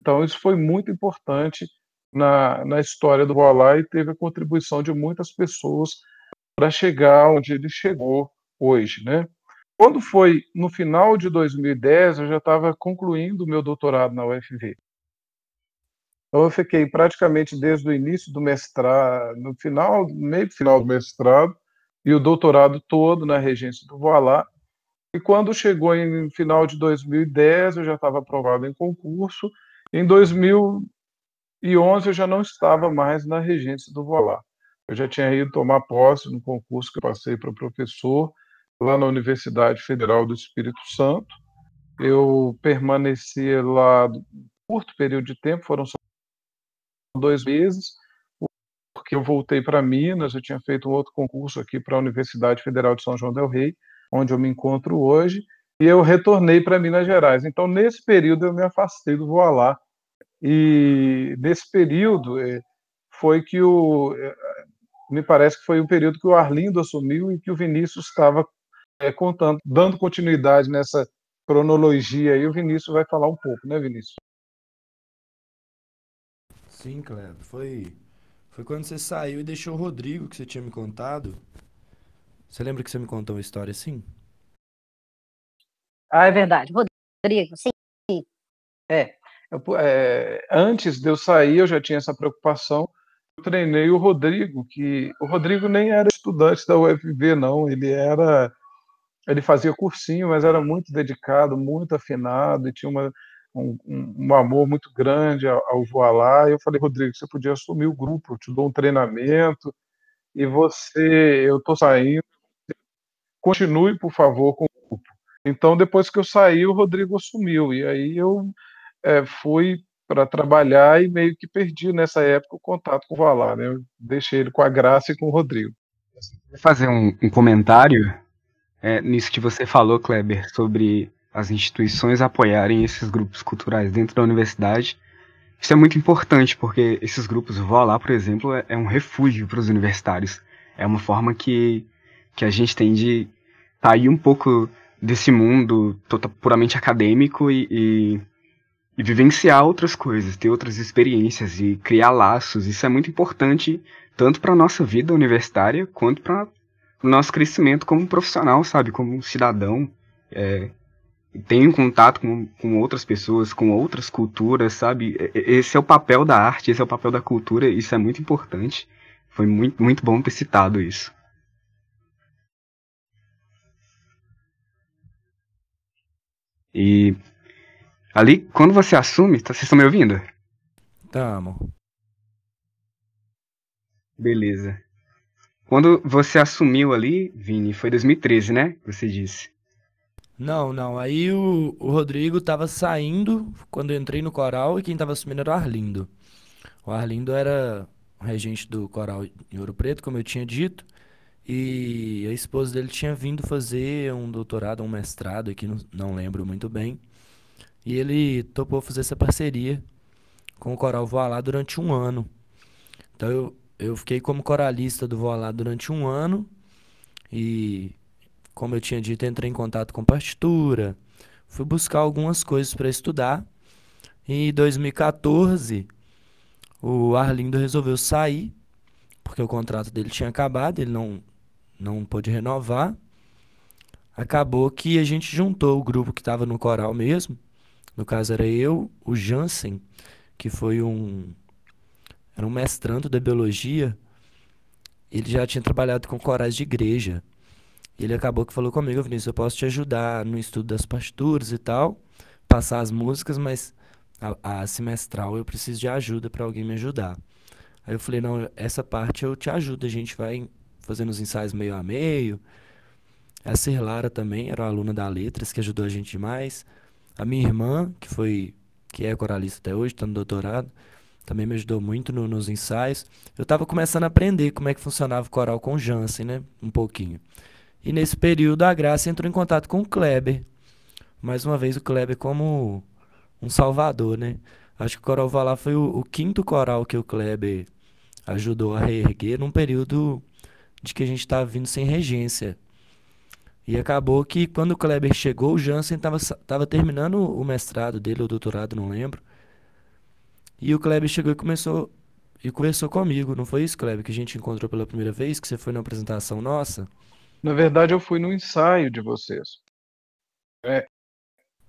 Então, isso foi muito importante na, na história do Voilá e teve a contribuição de muitas pessoas para chegar onde ele chegou hoje, né? Quando foi no final de 2010, eu já estava concluindo o meu doutorado na UFV. Então eu fiquei praticamente desde o início do mestrado, no final, meio final do mestrado, e o doutorado todo na regência do Voilá. E quando chegou em final de 2010, eu já estava aprovado em concurso. Em 2011, eu já não estava mais na regência do Voilá. Eu já tinha ido tomar posse no concurso que eu passei para professor lá na Universidade Federal do Espírito Santo. Eu permaneci lá um curto período de tempo, foram só dois meses, porque eu voltei para Minas, eu tinha feito um outro concurso aqui para a Universidade Federal de São João del Rei, onde eu me encontro hoje, e eu retornei para Minas Gerais. Então, nesse período, eu me afastei do Voalá, e nesse período eh, foi que o. Eh, me parece que foi o período que o Arlindo assumiu e que o Vinícius estava é, contando, dando continuidade nessa cronologia. E o Vinícius vai falar um pouco, né, Vinícius? Sim, Cleber. Foi, foi quando você saiu e deixou o Rodrigo, que você tinha me contado. Você lembra que você me contou uma história assim? Ah, é verdade. Rodrigo, sim. É, eu, é, antes de eu sair, eu já tinha essa preocupação. Eu treinei o Rodrigo, que o Rodrigo nem era estudante da UFB, não. Ele era, ele fazia cursinho, mas era muito dedicado, muito afinado e tinha uma um, um, amor muito grande ao, ao voar lá. E eu falei, Rodrigo, você podia assumir o grupo, eu te dou um treinamento e você, eu estou saindo, continue, por favor, com o grupo. Então, depois que eu saí, o Rodrigo assumiu. E aí eu é, fui para trabalhar e meio que perdi nessa época o contato com o Valar. Né? Eu deixei ele com a Graça e com o Rodrigo. Vou fazer um, um comentário é, nisso que você falou, Kleber, sobre as instituições apoiarem esses grupos culturais dentro da universidade. Isso é muito importante, porque esses grupos, o lá, por exemplo, é, é um refúgio para os universitários. É uma forma que, que a gente tem de sair um pouco desse mundo tota, puramente acadêmico e, e, e vivenciar outras coisas, ter outras experiências e criar laços. Isso é muito importante tanto para a nossa vida universitária quanto para o nosso crescimento como profissional, sabe? Como cidadão. É, tenho contato com, com outras pessoas, com outras culturas, sabe? Esse é o papel da arte, esse é o papel da cultura, isso é muito importante. Foi muito, muito bom ter citado isso. E ali, quando você assume, tá, vocês estão me ouvindo? Tamo. Beleza. Quando você assumiu ali, Vini, foi 2013, né? Você disse. Não, não. Aí o, o Rodrigo tava saindo quando eu entrei no coral e quem tava assumindo era o Arlindo. O Arlindo era regente do coral em Ouro Preto, como eu tinha dito. E a esposa dele tinha vindo fazer um doutorado, um mestrado aqui, não, não lembro muito bem. E ele topou fazer essa parceria com o Coral Voalá durante um ano. Então eu, eu fiquei como coralista do Voalá durante um ano. E como eu tinha dito, entrei em contato com partitura, fui buscar algumas coisas para estudar. E em 2014, o Arlindo resolveu sair, porque o contrato dele tinha acabado, ele não, não pôde renovar. Acabou que a gente juntou o grupo que estava no coral mesmo. No caso era eu, o Jansen, que foi um era um mestrando de biologia. Ele já tinha trabalhado com corais de igreja. Ele acabou que falou comigo, Vinícius, eu posso te ajudar no estudo das partituras e tal, passar as músicas, mas a, a semestral eu preciso de ajuda para alguém me ajudar. Aí eu falei, não, essa parte eu te ajudo, a gente vai fazendo os ensaios meio a meio. A Serlara também era aluna da Letras, que ajudou a gente demais. A minha irmã, que foi que é coralista até hoje, está no doutorado, também me ajudou muito no, nos ensaios. Eu estava começando a aprender como é que funcionava o coral com Jansen, né? Um pouquinho. E nesse período a Graça entrou em contato com o Kleber. Mais uma vez o Kleber como um salvador, né? Acho que o Coral Valar foi o, o quinto coral que o Kleber ajudou a reerguer num período de que a gente estava vindo sem regência. E acabou que quando o Kleber chegou, o Jansen estava terminando o mestrado dele, ou doutorado, não lembro. E o Kleber chegou e começou e conversou comigo. Não foi isso, Kleber, que a gente encontrou pela primeira vez, que você foi na apresentação nossa? Na verdade, eu fui no ensaio de vocês. É,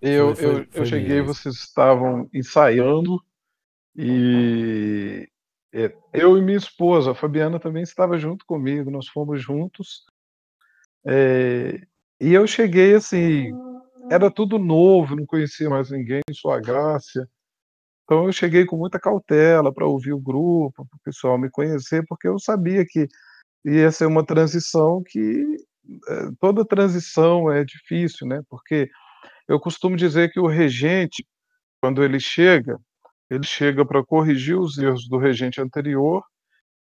eu, foi, foi, eu, eu cheguei, mesmo. vocês estavam ensaiando e eu e minha esposa, a Fabiana, também estava junto comigo. Nós fomos juntos. É, e eu cheguei assim, era tudo novo, não conhecia mais ninguém, sua graça. Então eu cheguei com muita cautela para ouvir o grupo, para o pessoal me conhecer, porque eu sabia que ia ser uma transição que eh, toda transição é difícil, né? Porque eu costumo dizer que o regente, quando ele chega, ele chega para corrigir os erros do regente anterior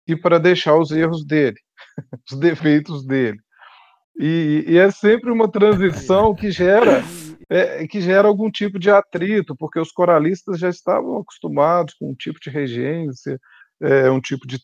e para deixar os erros dele, os defeitos dele. E, e, é sempre uma transição que gera é, que gera algum tipo de atrito, porque os coralistas já estavam acostumados com um tipo de regência, é, um tipo de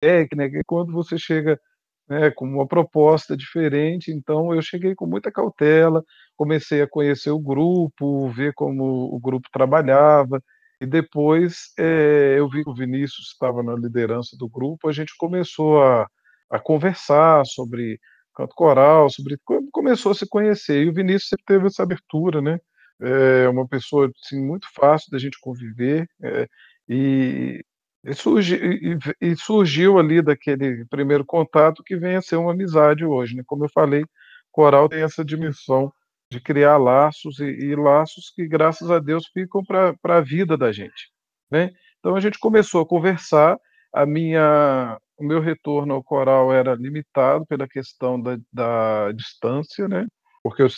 técnica, e quando você chega né, com uma proposta diferente, então eu cheguei com muita cautela, comecei a conhecer o grupo, ver como o grupo trabalhava, e depois é, eu vi que o Vinícius estava na liderança do grupo, a gente começou a, a conversar sobre canto coral, sobre começou a se conhecer. E o Vinícius sempre teve essa abertura, né? É uma pessoa assim, muito fácil da gente conviver é, e, e, surgi, e, e, surgiu ali daquele primeiro contato que vem a ser uma amizade hoje, né? Como eu falei, coral tem essa dimensão de criar laços e, e laços que graças a Deus ficam para a vida da gente, né? Então a gente começou a conversar. A minha o meu retorno ao coral era limitado pela questão da, da distância, né? Porque eu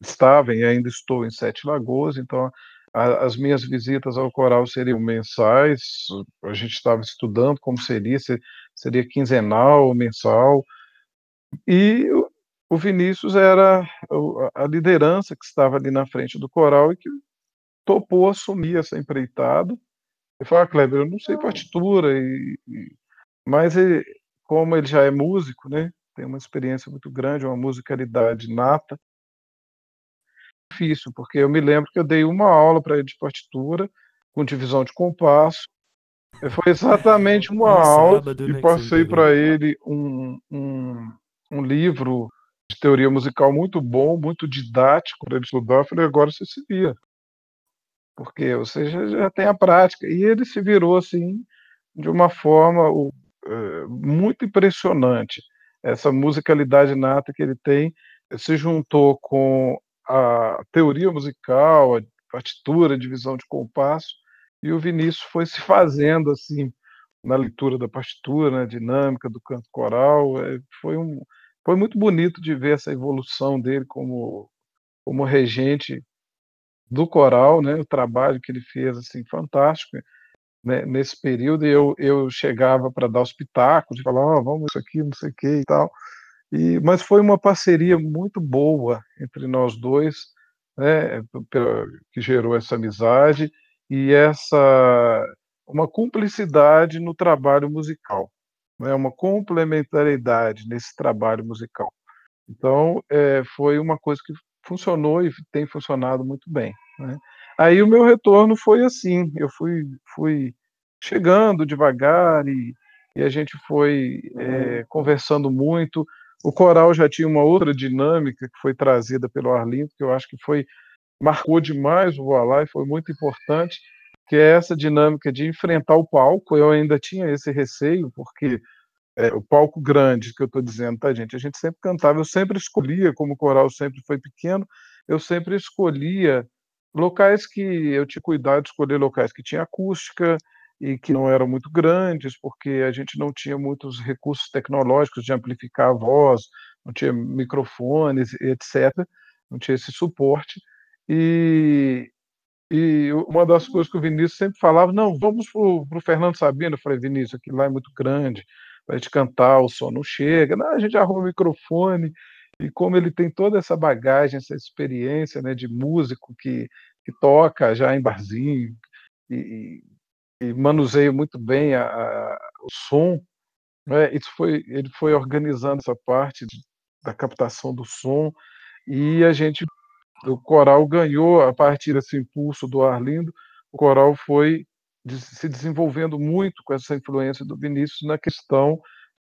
estava e ainda estou em Sete Lagoas, então a, as minhas visitas ao coral seriam mensais. A gente estava estudando como seria, se, seria quinzenal, mensal. E o, o Vinícius era a liderança que estava ali na frente do coral e que topou assumir essa empreitada. Eu falei, ah, Kleber, eu não sei partitura e, e mas ele, como ele já é músico, né, tem uma experiência muito grande, uma musicalidade nata, difícil, porque eu me lembro que eu dei uma aula para ele de partitura, com divisão de compasso. Foi exatamente uma um aula sábado, né, e passei para ele um, um, um livro de teoria musical muito bom, muito didático para ele estudar. Eu falei, agora você se vira. Porque você já, já tem a prática. E ele se virou assim, de uma forma. Eh, muito impressionante. Essa musicalidade nata que ele tem se juntou com a teoria musical, a partitura, a divisão de compasso, e o Vinícius foi se fazendo assim na leitura da partitura, na dinâmica do canto coral. Eh, foi, um, foi muito bonito de ver essa evolução dele como, como regente do coral, né? O trabalho que ele fez assim fantástico né, nesse período, eu, eu chegava para dar os pitacos, falar, oh, vamos isso aqui, não sei o que e tal. E, mas foi uma parceria muito boa entre nós dois, né, que gerou essa amizade e essa uma cumplicidade no trabalho musical, né, uma complementariedade nesse trabalho musical. Então, é, foi uma coisa que funcionou e tem funcionado muito bem. Né? Aí o meu retorno foi assim, eu fui, fui chegando devagar e, e a gente foi é, conversando muito. O coral já tinha uma outra dinâmica que foi trazida pelo Arlindo, que eu acho que foi marcou demais o Voar e foi muito importante, que é essa dinâmica de enfrentar o palco. Eu ainda tinha esse receio, porque é, o palco grande que eu estou dizendo, tá, gente? A gente sempre cantava, eu sempre escolhia, como o coral sempre foi pequeno, eu sempre escolhia locais que eu tinha cuidado de escolher locais que tinha acústica e que não eram muito grandes, porque a gente não tinha muitos recursos tecnológicos de amplificar a voz, não tinha microfones, etc. Não tinha esse suporte. E, e uma das coisas que o Vinícius sempre falava, não, vamos para o Fernando Sabino. Eu falei, Vinícius, aquilo lá é muito grande, para a gente cantar, o som não chega. Não, a gente arruma o microfone. E como ele tem toda essa bagagem, essa experiência né, de músico que, que toca já em barzinho e, e manuseia muito bem a, a, o som, né, isso foi, ele foi organizando essa parte de, da captação do som e a gente o coral ganhou a partir desse impulso do Arlindo, o coral foi se desenvolvendo muito com essa influência do Vinícius na questão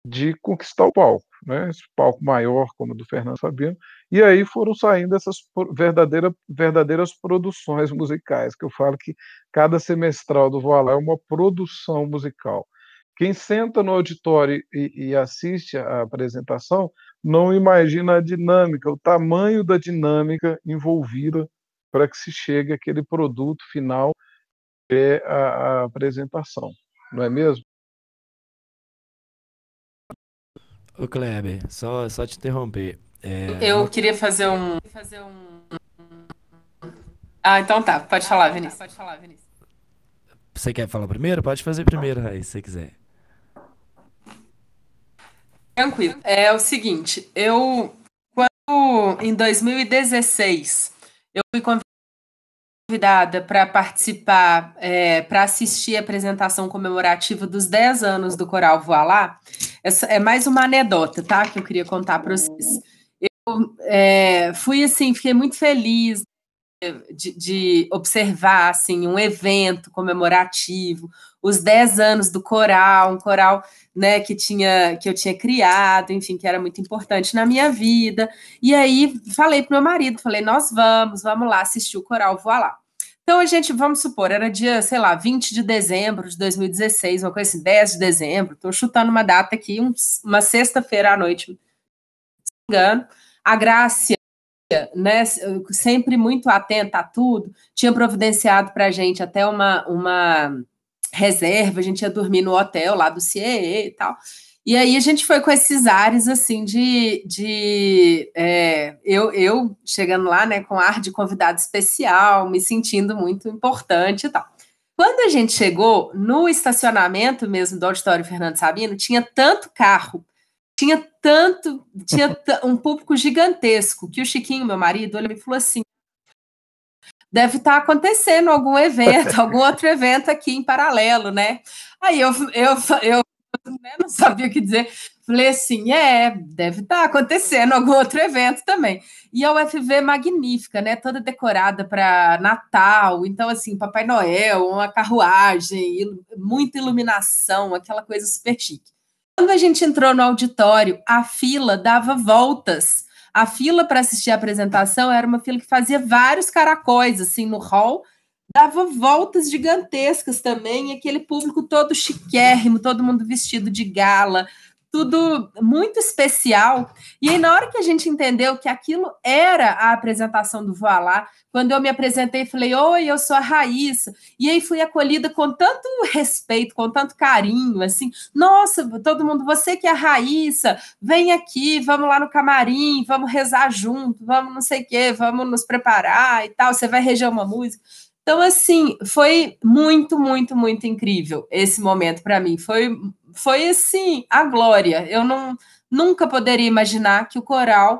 de conquistar o palco, né? Esse palco maior como o do Fernando Sabino, e aí foram saindo essas verdadeira, verdadeiras produções musicais, que eu falo que cada semestral do Voilá é uma produção musical. Quem senta no auditório e, e assiste a apresentação não imagina a dinâmica, o tamanho da dinâmica envolvida para que se chegue àquele produto final que é a, a apresentação, não é mesmo? Ô Kleber, só, só te interromper. É, eu uma... queria fazer um. Ah, então tá, pode falar, Vinícius. Pode falar, Vinícius. Você quer falar primeiro? Pode fazer primeiro, Raíssa, se você quiser. Tranquilo. É o seguinte, eu quando em 2016 eu fui convidada para participar, é, para assistir a apresentação comemorativa dos 10 anos do Coral Voilá. Essa é mais uma anedota, tá? Que eu queria contar para vocês. Eu é, fui assim, fiquei muito feliz de, de, observar assim um evento comemorativo, os 10 anos do coral, um coral né, que tinha que eu tinha criado, enfim, que era muito importante na minha vida. E aí falei para meu marido, falei: "Nós vamos, vamos lá assistir o coral, vou lá". Então a gente, vamos supor, era dia, sei lá, 20 de dezembro de 2016, uma coisa assim, 10 de dezembro, estou chutando uma data aqui, um, uma sexta-feira à noite, se não me engano. A Grácia né, sempre muito atenta a tudo, tinha providenciado para a gente até uma, uma reserva, a gente ia dormir no hotel lá do CIE e tal. E aí a gente foi com esses ares assim de, de é, eu, eu chegando lá, né, com ar de convidado especial, me sentindo muito importante e tal. Quando a gente chegou no estacionamento mesmo do Auditório Fernando Sabino, tinha tanto carro tinha tanto, tinha um público gigantesco que o Chiquinho, meu marido, ele me falou assim: deve estar tá acontecendo algum evento, algum outro evento aqui em paralelo, né? Aí eu, eu, eu né, não sabia o que dizer. Falei assim, é, deve estar tá acontecendo algum outro evento também. E a UFV magnífica, né? Toda decorada para Natal. Então, assim, Papai Noel, uma carruagem, muita iluminação, aquela coisa super chique. Quando a gente entrou no auditório, a fila dava voltas. A fila para assistir a apresentação era uma fila que fazia vários caracóis assim no hall, dava voltas gigantescas também, aquele público todo chiquérrimo, todo mundo vestido de gala, tudo muito especial. E aí, na hora que a gente entendeu que aquilo era a apresentação do Voilá, quando eu me apresentei, falei: Oi, eu sou a Raíssa. E aí fui acolhida com tanto respeito, com tanto carinho, assim: Nossa, todo mundo, você que é a Raíssa, vem aqui, vamos lá no camarim, vamos rezar junto, vamos não sei o quê, vamos nos preparar e tal. Você vai reger uma música. Então, assim, foi muito, muito, muito incrível esse momento para mim. Foi foi assim a glória. Eu não nunca poderia imaginar que o coral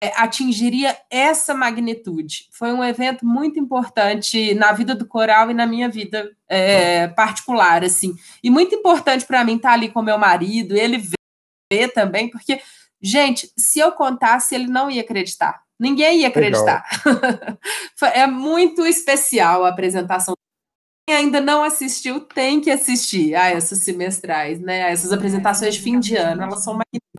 é, atingiria essa magnitude. Foi um evento muito importante na vida do coral e na minha vida é, particular, assim. E muito importante para mim estar tá ali com meu marido, ele ver também, porque, gente, se eu contasse, ele não ia acreditar. Ninguém ia acreditar. é muito especial a apresentação ainda não assistiu tem que assistir a essas semestrais, né? A essas apresentações de fim de ano, elas são magníficas.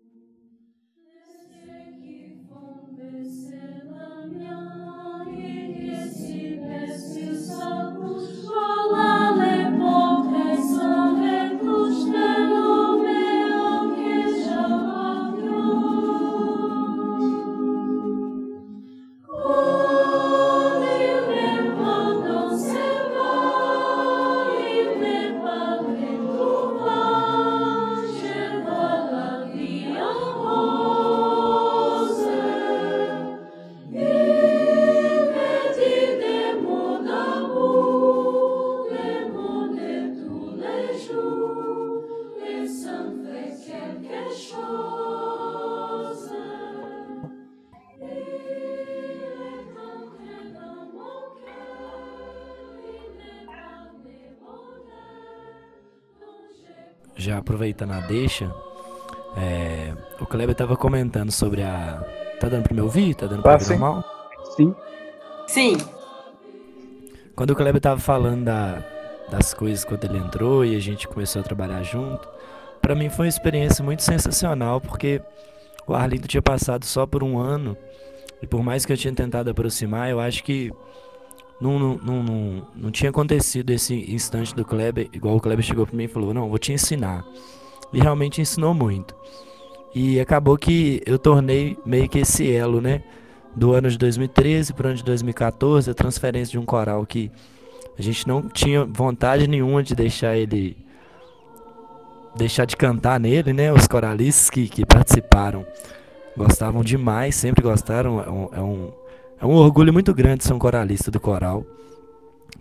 Aproveitando a deixa, é, o Kleber estava comentando sobre a. Tá dando para me ouvir? Tá dando para ouvir normal? Sim. Sim. Quando o Kleber estava falando da, das coisas quando ele entrou e a gente começou a trabalhar junto, para mim foi uma experiência muito sensacional, porque o Arlindo tinha passado só por um ano, e por mais que eu tinha tentado aproximar, eu acho que não, não, não, não, tinha acontecido esse instante do Kleber, igual o Kleber chegou para mim e falou: Não, vou te ensinar. E realmente ensinou muito. E acabou que eu tornei meio que esse elo, né? Do ano de 2013 para o ano de 2014, a transferência de um coral que a gente não tinha vontade nenhuma de deixar ele. deixar de cantar nele, né? Os coralistas que, que participaram gostavam demais, sempre gostaram. É um, é um, é um orgulho muito grande ser um coralista do coral.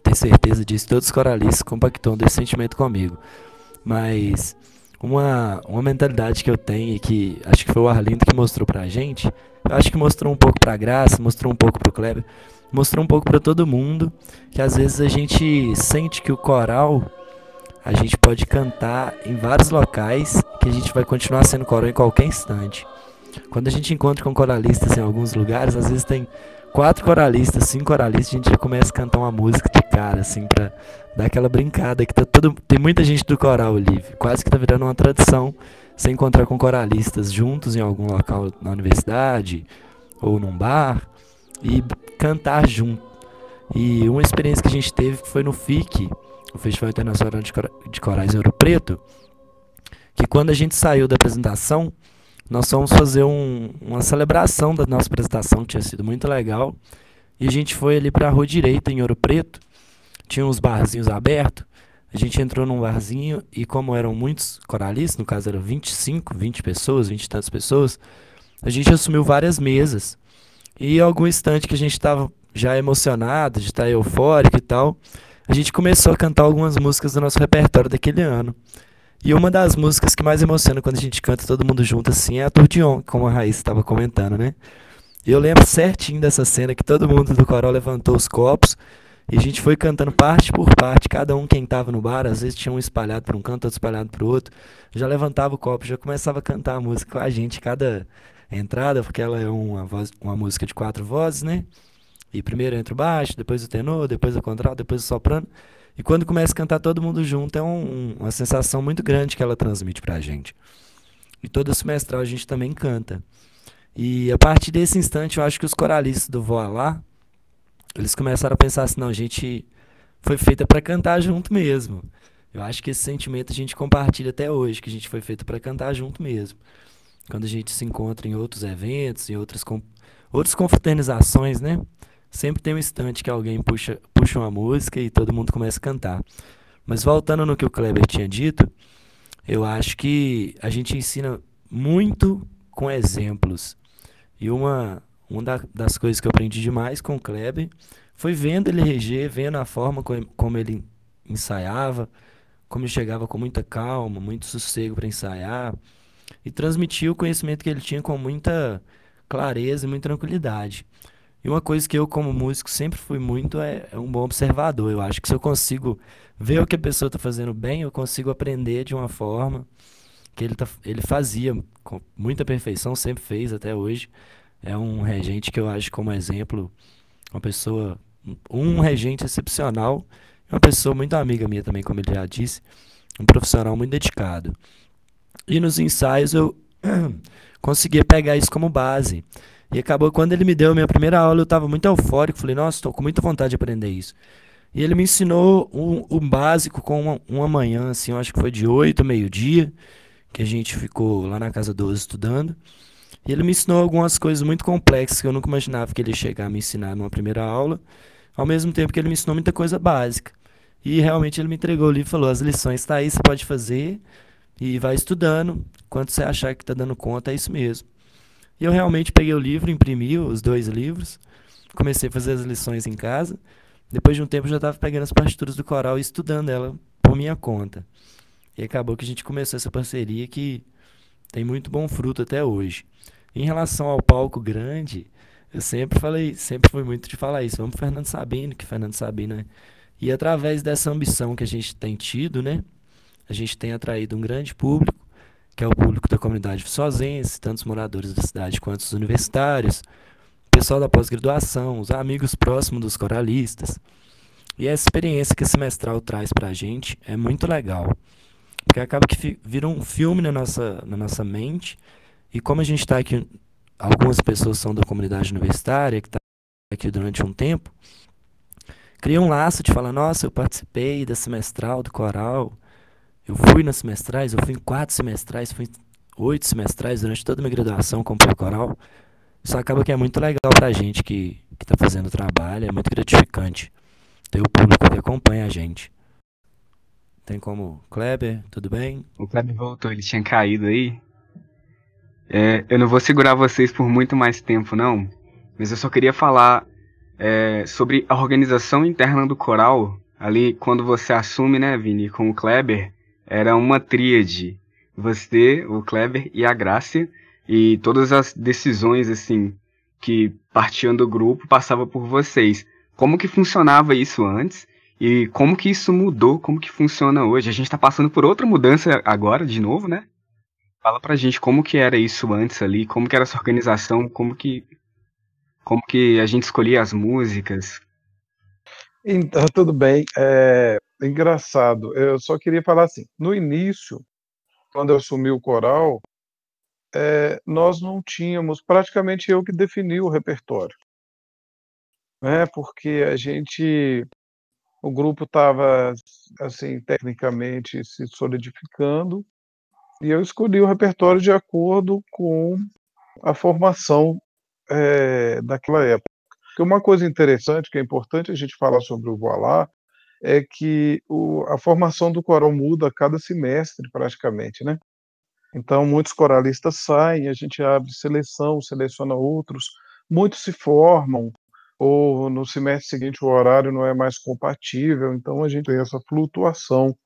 Tenho certeza disso. Todos os coralistas compactam desse sentimento comigo. Mas uma, uma mentalidade que eu tenho e que acho que foi o Arlindo que mostrou pra gente. Acho que mostrou um pouco pra Graça, mostrou um pouco pro Kleber, mostrou um pouco para todo mundo que às vezes a gente sente que o coral a gente pode cantar em vários locais que a gente vai continuar sendo coral em qualquer instante. Quando a gente encontra com coralistas em alguns lugares, às vezes tem quatro coralistas, cinco coralistas, a gente já começa a cantar uma música de cara, assim, pra dar aquela brincada que tá todo. Tem muita gente do coral ali, quase que tá virando uma tradição se encontrar com coralistas juntos em algum local na universidade ou num bar e cantar junto. E uma experiência que a gente teve foi no FIC, o Festival Internacional de Corais em Ouro Preto, que quando a gente saiu da apresentação, nós fomos fazer um, uma celebração da nossa apresentação, que tinha sido muito legal. E a gente foi ali para a Rua Direita, em Ouro Preto. Tinha uns barzinhos abertos. A gente entrou num barzinho e como eram muitos coralistas, no caso eram 25, 20 pessoas, 20 e tantas pessoas, a gente assumiu várias mesas. E algum instante que a gente estava já emocionado, de estar eufórico e tal, a gente começou a cantar algumas músicas do nosso repertório daquele ano. E uma das músicas que mais emociona quando a gente canta todo mundo junto assim é a Turdion, como a Raíssa estava comentando, né? Eu lembro certinho dessa cena que todo mundo do coral levantou os copos e a gente foi cantando parte por parte, cada um quem estava no bar, às vezes tinha um espalhado para um canto, outro espalhado para o outro, já levantava o copo, já começava a cantar a música com a gente, cada entrada, porque ela é uma, voz, uma música de quatro vozes, né? E primeiro entra o baixo, depois o tenor, depois o contralto, depois o soprano. E quando começa a cantar todo mundo junto, é um, uma sensação muito grande que ela transmite pra gente. E todo semestral a gente também canta. E a partir desse instante, eu acho que os coralistas do Voa Lá, eles começaram a pensar assim, não, a gente foi feita para cantar junto mesmo. Eu acho que esse sentimento a gente compartilha até hoje, que a gente foi feito para cantar junto mesmo quando a gente se encontra em outros eventos, em outras, com, outras confraternizações, né? Sempre tem um instante que alguém puxa, puxa uma música e todo mundo começa a cantar. Mas voltando no que o Kleber tinha dito, eu acho que a gente ensina muito com exemplos. E uma, uma das coisas que eu aprendi demais com o Kleber foi vendo ele reger, vendo a forma como, como ele ensaiava, como ele chegava com muita calma, muito sossego para ensaiar e transmitia o conhecimento que ele tinha com muita clareza e muita tranquilidade. E uma coisa que eu, como músico, sempre fui muito é, é um bom observador. Eu acho que se eu consigo ver o que a pessoa está fazendo bem, eu consigo aprender de uma forma que ele, tá, ele fazia com muita perfeição, sempre fez até hoje. É um regente que eu acho como exemplo, uma pessoa, um regente excepcional, uma pessoa muito amiga minha também, como ele já disse, um profissional muito dedicado. E nos ensaios eu conseguia pegar isso como base. E acabou quando ele me deu a minha primeira aula, eu estava muito eufórico, falei, nossa, estou com muita vontade de aprender isso. E ele me ensinou o básico com uma, uma manhã, assim, eu acho que foi de 8 a meio-dia, que a gente ficou lá na casa 12 estudando. E ele me ensinou algumas coisas muito complexas que eu nunca imaginava que ele ia chegar a me ensinar numa primeira aula, ao mesmo tempo que ele me ensinou muita coisa básica. E realmente ele me entregou livro e falou: as lições estão tá aí, você pode fazer, e vai estudando. Quando você achar que está dando conta, é isso mesmo. E eu realmente peguei o livro, imprimi os dois livros, comecei a fazer as lições em casa. Depois de um tempo, eu já estava pegando as partituras do coral e estudando ela por minha conta. E acabou que a gente começou essa parceria que tem muito bom fruto até hoje. Em relação ao palco grande, eu sempre falei, sempre fui muito de falar isso. Vamos pro Fernando Sabino, que Fernando Sabino é. E através dessa ambição que a gente tem tido, né? a gente tem atraído um grande público, que é o público da comunidade viçosense, tanto os moradores da cidade quanto os universitários, o pessoal da pós-graduação, os amigos próximos dos coralistas. E essa experiência que esse mestral traz para a gente é muito legal, porque acaba que vira um filme na nossa, na nossa mente, e como a gente está aqui, algumas pessoas são da comunidade universitária, que está aqui durante um tempo, cria um laço de falar, nossa, eu participei da semestral, do coral, eu fui nas semestrais, eu fui em quatro semestrais, fui em oito semestrais durante toda a minha graduação como coral. Isso acaba que é muito legal pra gente que, que tá fazendo o trabalho, é muito gratificante ter o público que acompanha a gente. Tem como Kleber, tudo bem? O Kleber voltou, ele tinha caído aí. É, eu não vou segurar vocês por muito mais tempo, não. Mas eu só queria falar é, sobre a organização interna do coral. Ali, quando você assume, né, Vini, com o Kleber, era uma tríade. Você, o Kleber e a Grácia. E todas as decisões, assim, que partiam do grupo passavam por vocês. Como que funcionava isso antes? E como que isso mudou? Como que funciona hoje? A gente está passando por outra mudança agora, de novo, né? Fala pra gente como que era isso antes ali, como que era essa organização, como que como que a gente escolhia as músicas. Então, tudo bem. É, engraçado. Eu só queria falar assim, no início, quando eu assumi o coral, é, nós não tínhamos, praticamente eu que defini o repertório. Né? Porque a gente, o grupo estava, assim, tecnicamente se solidificando, e eu escolhi o repertório de acordo com a formação é, daquela época. Porque uma coisa interessante, que é importante a gente falar sobre o Voilá, é que o, a formação do coral muda a cada semestre, praticamente, né? Então, muitos coralistas saem, a gente abre seleção, seleciona outros, muitos se formam, ou no semestre seguinte o horário não é mais compatível, então a gente tem essa flutuação.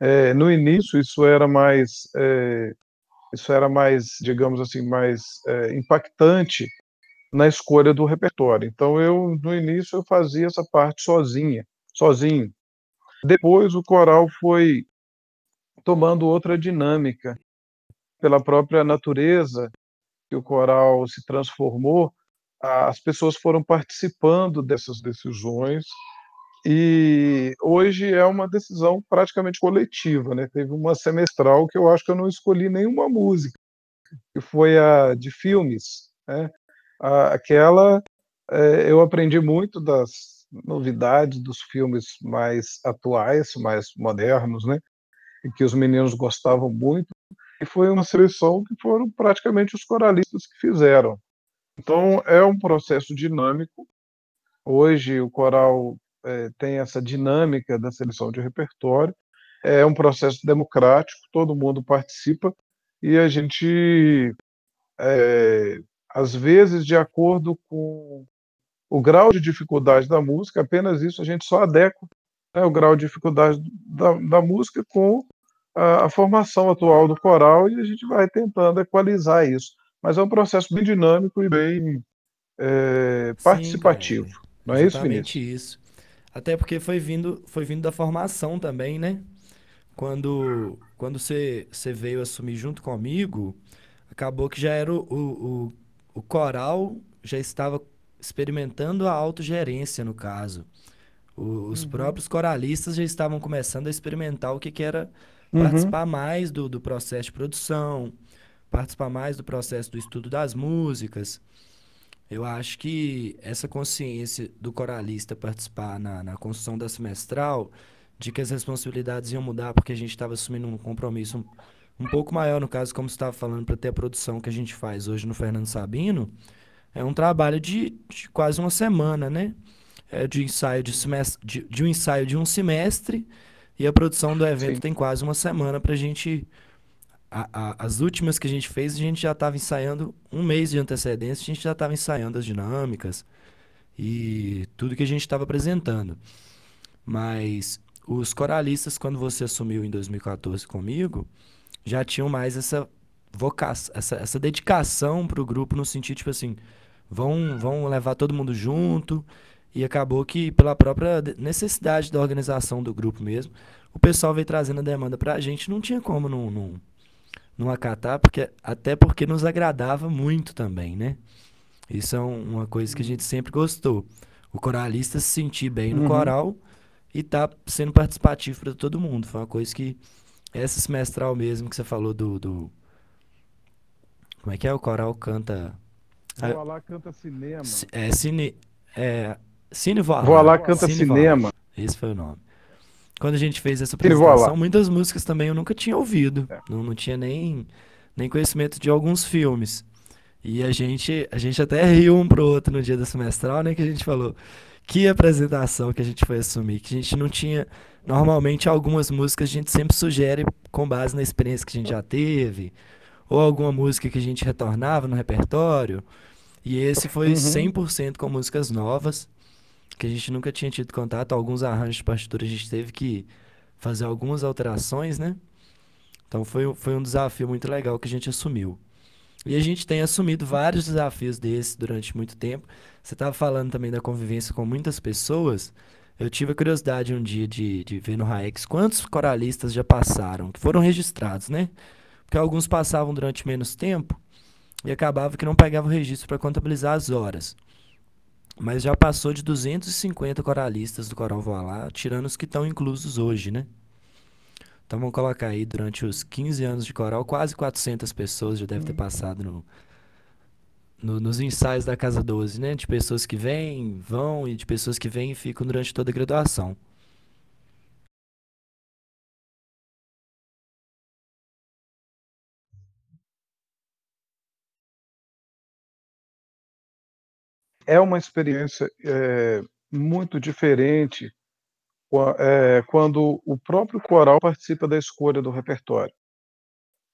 É, no início, isso era mais, é, isso era mais, digamos assim, mais é, impactante na escolha do repertório. Então, eu, no início, eu fazia essa parte sozinha sozinho. Depois o coral foi tomando outra dinâmica pela própria natureza que o coral se transformou, as pessoas foram participando dessas decisões e hoje é uma decisão praticamente coletiva, né? Teve uma semestral que eu acho que eu não escolhi nenhuma música, que foi a de filmes, né? Aquela é, eu aprendi muito das novidades dos filmes mais atuais, mais modernos, né? E que os meninos gostavam muito. E foi uma seleção que foram praticamente os coralistas que fizeram. Então é um processo dinâmico. Hoje o coral é, tem essa dinâmica da seleção de repertório. É um processo democrático, todo mundo participa e a gente, é, às vezes, de acordo com o grau de dificuldade da música, apenas isso a gente só adequa né, o grau de dificuldade da, da música com a, a, formação atual do coral e a gente vai tentando equalizar isso. Mas é um processo bem dinâmico e bem é, participativo. Sim, não é isso, Vinícius? isso. Até porque foi vindo, foi vindo da formação também, né? Quando, quando você, veio assumir junto comigo, acabou que já era o, o, o coral já estava experimentando a autogerência, no caso. O, os uhum. próprios coralistas já estavam começando a experimentar o que, que era uhum. participar mais do, do processo de produção, participar mais do processo do estudo das músicas. Eu acho que essa consciência do coralista participar na, na construção da semestral, de que as responsabilidades iam mudar porque a gente estava assumindo um compromisso um, um pouco maior, no caso, como você estava falando, para ter a produção que a gente faz hoje no Fernando Sabino, é um trabalho de, de quase uma semana, né? É de ensaio de, semestre, de, de, um ensaio de um semestre e a produção do evento Sim. tem quase uma semana para a gente. as últimas que a gente fez, a gente já estava ensaiando um mês de antecedência, a gente já estava ensaiando as dinâmicas e tudo que a gente estava apresentando. Mas os coralistas, quando você assumiu em 2014 comigo, já tinham mais essa vocação, essa, essa dedicação para o grupo no sentido, tipo assim, vão, vão levar todo mundo junto. E acabou que, pela própria necessidade da organização do grupo mesmo, o pessoal veio trazendo a demanda para a gente. Não tinha como não, não, não acatar, porque, até porque nos agradava muito também, né? Isso é um, uma coisa que a gente sempre gostou. O coralista se sentir bem no uhum. coral e tá sendo participativo para todo mundo. Foi uma coisa que essa semestral mesmo que você falou do, do como é que é o coral canta Voa lá canta cinema. É cine é Cine Voa Voa lá canta Cine cinema. Esse foi o nome. Quando a gente fez essa apresentação, muitas músicas também eu nunca tinha ouvido. É. Não, não tinha nem, nem conhecimento de alguns filmes. E a gente, a gente até riu um pro outro no dia da semestral, né? Que a gente falou que apresentação que a gente foi assumir, que a gente não tinha. Normalmente, algumas músicas a gente sempre sugere com base na experiência que a gente já teve, ou alguma música que a gente retornava no repertório. E esse foi uhum. 100% com músicas novas, que a gente nunca tinha tido contato. Alguns arranjos de partitura a gente teve que fazer algumas alterações, né? Então foi, foi um desafio muito legal que a gente assumiu. E a gente tem assumido vários desafios desses durante muito tempo. Você estava falando também da convivência com muitas pessoas. Eu tive a curiosidade um dia de, de ver no Raex quantos coralistas já passaram, que foram registrados, né? Porque alguns passavam durante menos tempo e acabava que não pegava o registro para contabilizar as horas. Mas já passou de 250 coralistas do Coral Voilá, tirando os que estão inclusos hoje, né? Então vamos colocar aí, durante os 15 anos de coral, quase 400 pessoas já devem ter passado no, no, nos ensaios da Casa 12, né? De pessoas que vêm, vão e de pessoas que vêm e ficam durante toda a graduação. É uma experiência é, muito diferente é, quando o próprio coral participa da escolha do repertório.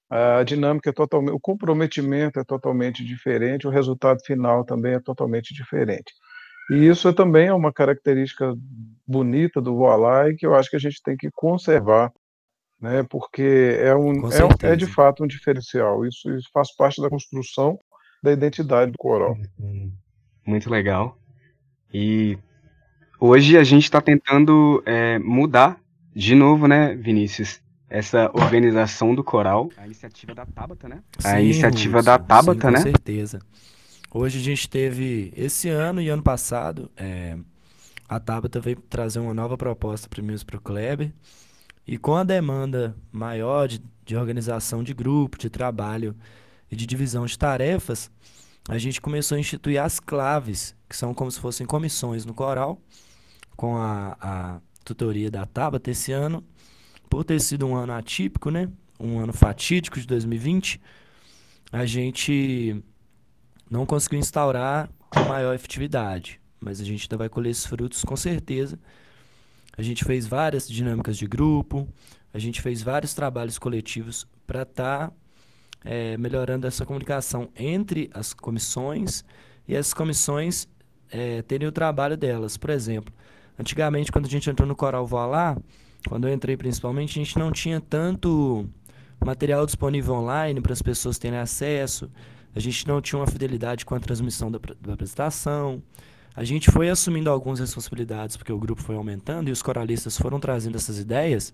A dinâmica é totalmente, o comprometimento é totalmente diferente, o resultado final também é totalmente diferente. E isso é também é uma característica bonita do Voalai que eu acho que a gente tem que conservar, né? Porque é um é, é, de fato um diferencial. Isso, isso faz parte da construção da identidade do coral. Muito legal. E Hoje a gente está tentando é, mudar de novo, né, Vinícius? Essa organização do coral. A iniciativa da Tabata, né? Sim, a iniciativa Russo, da Tabata, sim, com né? Com certeza. Hoje a gente teve, esse ano e ano passado, é, a Tabata veio trazer uma nova proposta para mim para o Kleber. E com a demanda maior de, de organização de grupo, de trabalho e de divisão de tarefas, a gente começou a instituir as claves, que são como se fossem comissões no coral, com a, a tutoria da Tabata esse ano, por ter sido um ano atípico, né? Um ano fatídico de 2020, a gente não conseguiu instaurar com maior efetividade, mas a gente ainda vai colher esses frutos com certeza. A gente fez várias dinâmicas de grupo, a gente fez vários trabalhos coletivos para estar tá, é, melhorando essa comunicação entre as comissões e as comissões é, terem o trabalho delas. Por exemplo, Antigamente, quando a gente entrou no Coral Voilá, quando eu entrei principalmente, a gente não tinha tanto material disponível online para as pessoas terem acesso. A gente não tinha uma fidelidade com a transmissão da, da apresentação. A gente foi assumindo algumas responsabilidades porque o grupo foi aumentando e os coralistas foram trazendo essas ideias.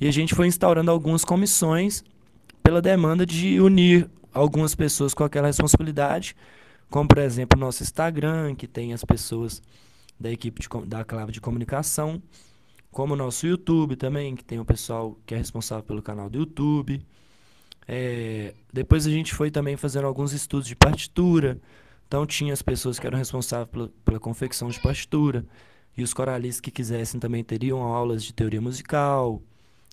E a gente foi instaurando algumas comissões pela demanda de unir algumas pessoas com aquela responsabilidade, como por exemplo o nosso Instagram, que tem as pessoas da equipe de, da clave de comunicação, como o nosso YouTube também, que tem o pessoal que é responsável pelo canal do YouTube. É, depois a gente foi também fazendo alguns estudos de partitura. Então tinha as pessoas que eram responsáveis pela, pela confecção de partitura. E os coralistas que quisessem também teriam aulas de teoria musical,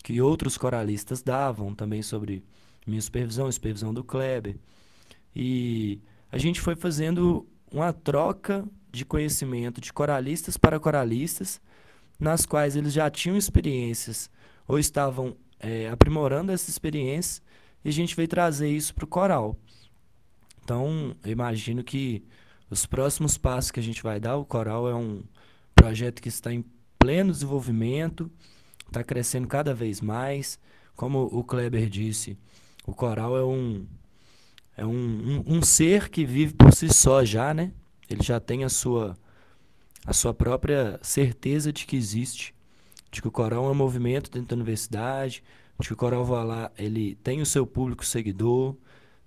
que outros coralistas davam também sobre minha supervisão, supervisão do Kleber. E a gente foi fazendo uma troca de conhecimento de coralistas para coralistas, nas quais eles já tinham experiências ou estavam é, aprimorando essa experiência, e a gente veio trazer isso para o coral. Então, eu imagino que os próximos passos que a gente vai dar, o coral é um projeto que está em pleno desenvolvimento, está crescendo cada vez mais. Como o Kleber disse, o coral é um é um, um, um ser que vive por si só já, né? Ele já tem a sua a sua própria certeza de que existe, de que o coral é um movimento dentro da universidade, de que o coral lá ele tem o seu público seguidor,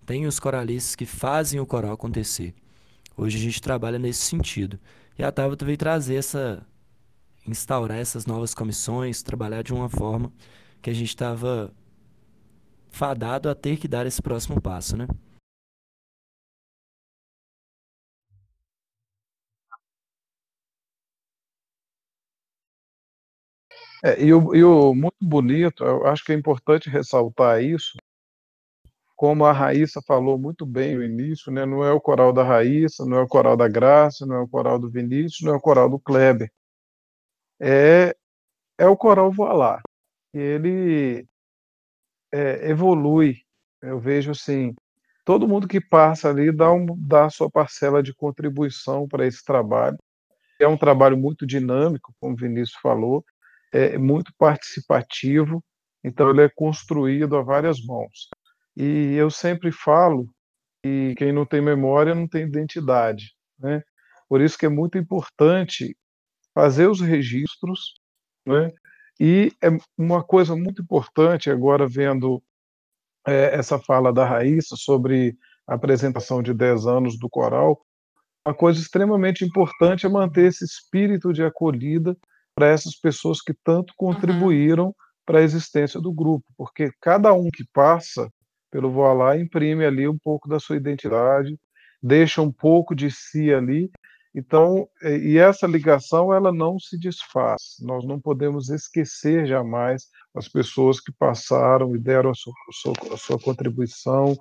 tem os coralistas que fazem o coral acontecer. Hoje a gente trabalha nesse sentido. E a Tabata veio trazer essa instaurar essas novas comissões, trabalhar de uma forma que a gente estava fadado a ter que dar esse próximo passo, né? É, e, o, e o muito bonito, eu acho que é importante ressaltar isso, como a Raíssa falou muito bem no início, né, não é o coral da Raíssa, não é o coral da Graça, não é o coral do Vinícius, não é o coral do Kleber. É, é o coral Voilá. Ele é, evolui. Eu vejo assim, todo mundo que passa ali dá, um, dá a sua parcela de contribuição para esse trabalho. É um trabalho muito dinâmico, como o Vinícius falou, é muito participativo, então ele é construído a várias mãos. E eu sempre falo que quem não tem memória não tem identidade, né? Por isso que é muito importante fazer os registros, né? E é uma coisa muito importante agora vendo é, essa fala da Raíssa sobre a apresentação de 10 anos do coral, uma coisa extremamente importante é manter esse espírito de acolhida para essas pessoas que tanto contribuíram uhum. para a existência do grupo, porque cada um que passa pelo Voilá imprime ali um pouco da sua identidade, deixa um pouco de si ali. Então, e essa ligação ela não se desfaz. Nós não podemos esquecer jamais as pessoas que passaram e deram a sua, a sua, a sua contribuição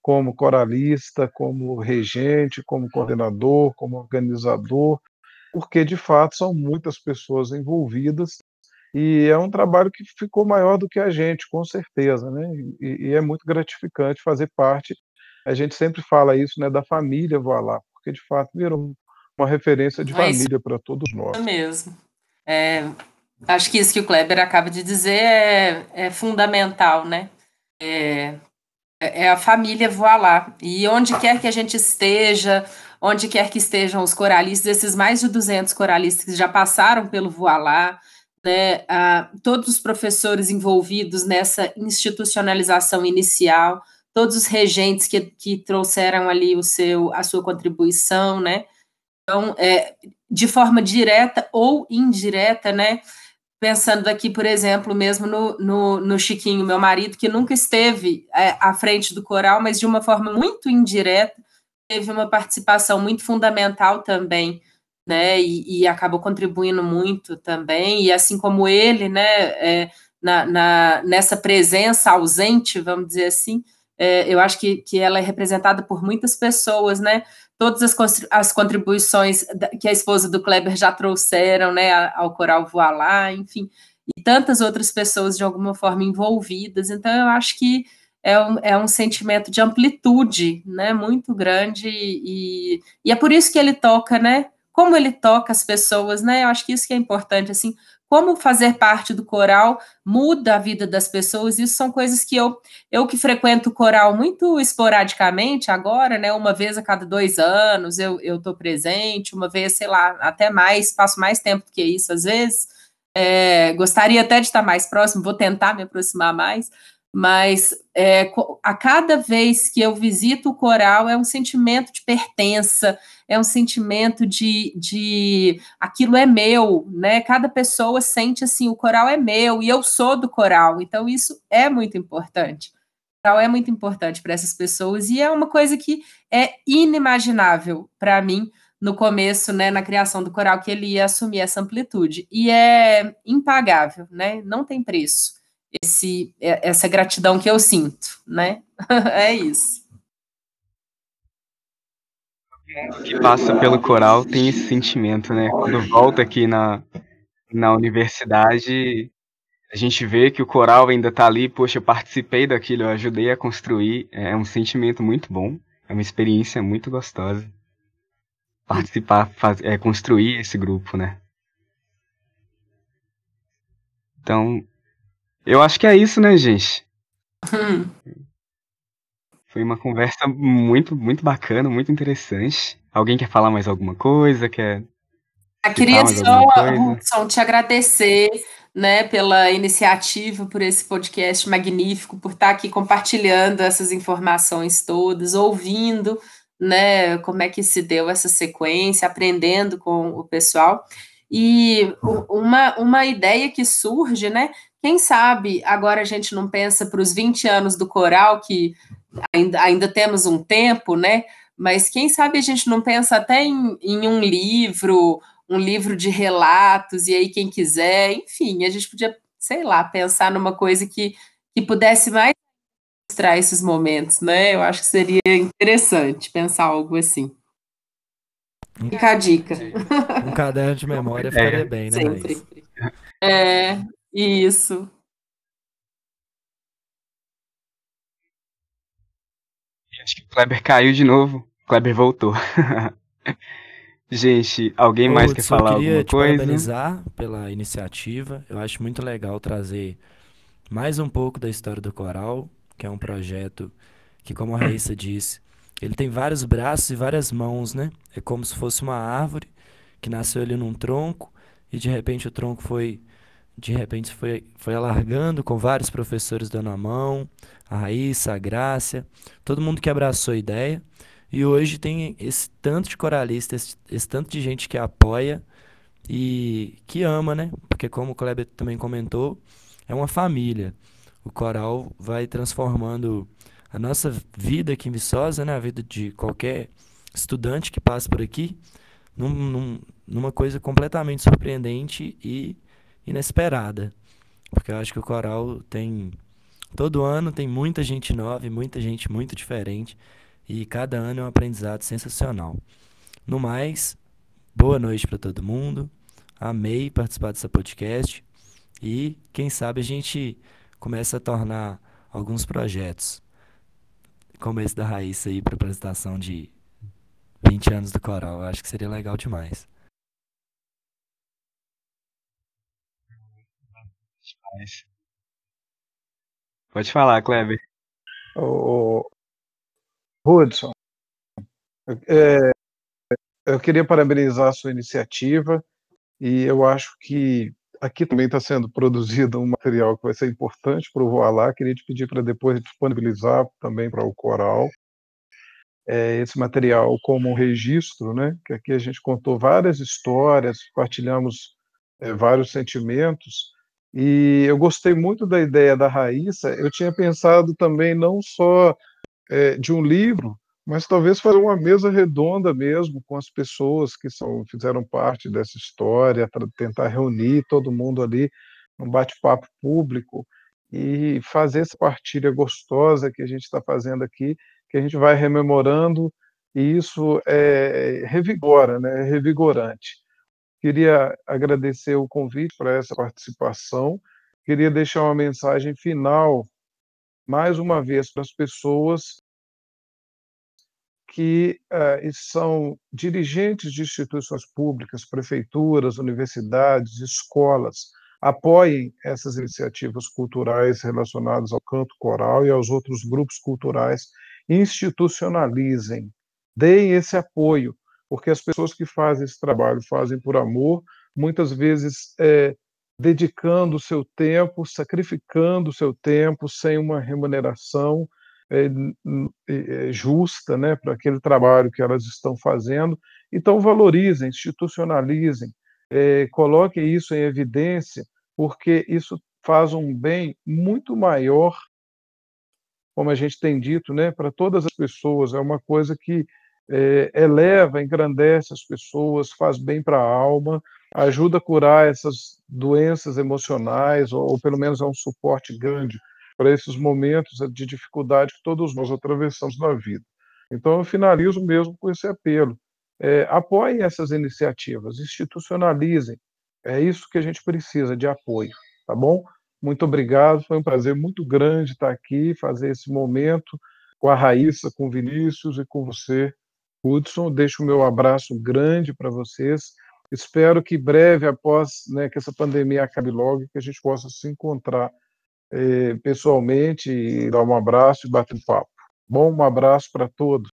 como coralista, como regente, como coordenador, como organizador, porque de fato são muitas pessoas envolvidas e é um trabalho que ficou maior do que a gente, com certeza, né? E, e é muito gratificante fazer parte. A gente sempre fala isso, né, da família Voilá, porque de fato virou uma referência de é família para todos nós. É mesmo. É, acho que isso que o Kleber acaba de dizer é, é fundamental, né? É, é a família Voilá. E onde quer que a gente esteja, onde quer que estejam os coralistas, esses mais de 200 coralistas que já passaram pelo Voilá, né, a, todos os professores envolvidos nessa institucionalização inicial, todos os regentes que, que trouxeram ali o seu, a sua contribuição, né? Então, é, de forma direta ou indireta, né? Pensando aqui, por exemplo, mesmo no, no, no Chiquinho, meu marido, que nunca esteve é, à frente do coral, mas de uma forma muito indireta, teve uma participação muito fundamental também né, e, e, acabou contribuindo muito também, e assim como ele, né, é, na, na, nessa presença ausente, vamos dizer assim, é, eu acho que, que ela é representada por muitas pessoas, né, todas as, as contribuições que a esposa do Kleber já trouxeram, né, ao Coral Voilá, enfim, e tantas outras pessoas de alguma forma envolvidas, então eu acho que é um, é um sentimento de amplitude, né, muito grande, e, e é por isso que ele toca, né, como ele toca as pessoas, né? Eu acho que isso que é importante, assim, como fazer parte do coral muda a vida das pessoas. Isso são coisas que eu, eu que frequento o coral muito esporadicamente agora, né? Uma vez a cada dois anos eu estou presente, uma vez, sei lá, até mais, passo mais tempo do que isso às vezes. É, gostaria até de estar mais próximo, vou tentar me aproximar mais, mas é, a cada vez que eu visito o coral é um sentimento de pertença, é um sentimento de, de aquilo é meu, né? Cada pessoa sente assim, o coral é meu e eu sou do coral, então isso é muito importante. O coral é muito importante para essas pessoas e é uma coisa que é inimaginável para mim no começo, né, na criação do coral, que ele ia assumir essa amplitude. E é impagável, né? Não tem preço esse, é, essa gratidão que eu sinto, né? é isso. Que passa pelo coral tem esse sentimento, né? Quando volta aqui na, na universidade, a gente vê que o coral ainda está ali, poxa, eu participei daquilo, eu ajudei a construir, é um sentimento muito bom, é uma experiência muito gostosa. Participar, faz, é, construir esse grupo, né? Então, eu acho que é isso, né, gente? Hum. Foi uma conversa muito, muito bacana, muito interessante. Alguém quer falar mais alguma coisa? Quer Eu queria só, Hudson, te agradecer né, pela iniciativa, por esse podcast magnífico, por estar aqui compartilhando essas informações todas, ouvindo, né, como é que se deu essa sequência, aprendendo com o pessoal. E uma, uma ideia que surge, né? Quem sabe agora a gente não pensa para os 20 anos do coral, que ainda, ainda temos um tempo, né? Mas quem sabe a gente não pensa até em, em um livro um livro de relatos, e aí quem quiser, enfim, a gente podia, sei lá, pensar numa coisa que, que pudesse mais mostrar esses momentos, né? Eu acho que seria interessante pensar algo assim. Fica a dica. Um caderno de memória é, ficaria bem, né? Sempre. É, isso. Acho que o Kleber caiu de novo. O Kleber voltou. Gente, alguém Ô, mais quer falar alguma coisa? Eu queria te parabenizar pela iniciativa. Eu acho muito legal trazer mais um pouco da história do coral, que é um projeto que, como a Raíssa disse, ele tem vários braços e várias mãos, né? É como se fosse uma árvore que nasceu ali num tronco e de repente o tronco foi de repente foi, foi alargando com vários professores dando a mão, a Raíssa, a Grácia, todo mundo que abraçou a ideia. E hoje tem esse tanto de coralistas, esse, esse, tanto de gente que apoia e que ama, né? Porque como o Kleber também comentou, é uma família. O coral vai transformando a nossa vida aqui em Viçosa, né? A vida de qualquer estudante que passa por aqui, num, num, numa coisa completamente surpreendente e inesperada. Porque eu acho que o coral tem... Todo ano tem muita gente nova e muita gente muito diferente e cada ano é um aprendizado sensacional. No mais, boa noite para todo mundo. Amei participar dessa podcast e quem sabe a gente começa a tornar alguns projetos como esse da Raíssa aí para apresentação de 20 anos do coral. Eu acho que seria legal demais. Pode falar, Kleber. O, Hudson, é, eu queria parabenizar a sua iniciativa e eu acho que aqui também está sendo produzido um material que vai ser importante para o Voar Lá. Queria te pedir para depois disponibilizar também para o Coral é, esse material como um registro, né? Que aqui a gente contou várias histórias, partilhamos é, vários sentimentos e eu gostei muito da ideia da Raíssa. Eu tinha pensado também não só é, de um livro, mas talvez fazer uma mesa redonda mesmo com as pessoas que são, fizeram parte dessa história, para tentar reunir todo mundo ali num bate-papo público e fazer essa partilha gostosa que a gente está fazendo aqui, que a gente vai rememorando e isso é, revigora, né, é revigorante. Queria agradecer o convite para essa participação, queria deixar uma mensagem final mais uma vez para as pessoas que uh, são dirigentes de instituições públicas, prefeituras, universidades, escolas, apoiem essas iniciativas culturais relacionadas ao canto coral e aos outros grupos culturais, institucionalizem, deem esse apoio, porque as pessoas que fazem esse trabalho fazem por amor, muitas vezes é, dedicando o seu tempo, sacrificando o seu tempo sem uma remuneração é, é, justa né, para aquele trabalho que elas estão fazendo. Então, valorizem, institucionalizem, é, coloquem isso em evidência, porque isso faz um bem muito maior, como a gente tem dito, né, para todas as pessoas. É uma coisa que é, eleva, engrandece as pessoas, faz bem para a alma, ajuda a curar essas doenças emocionais, ou, ou pelo menos é um suporte grande para esses momentos de dificuldade que todos nós atravessamos na vida. Então, eu finalizo mesmo com esse apelo. É, apoiem essas iniciativas, institucionalizem. É isso que a gente precisa de apoio, tá bom? Muito obrigado, foi um prazer muito grande estar aqui, fazer esse momento com a Raíssa, com o Vinícius e com você, Hudson. Deixo o meu abraço grande para vocês. Espero que breve, após né, que essa pandemia acabe logo, que a gente possa se encontrar eh, pessoalmente e dar um abraço e bater um papo. Bom, um abraço para todos.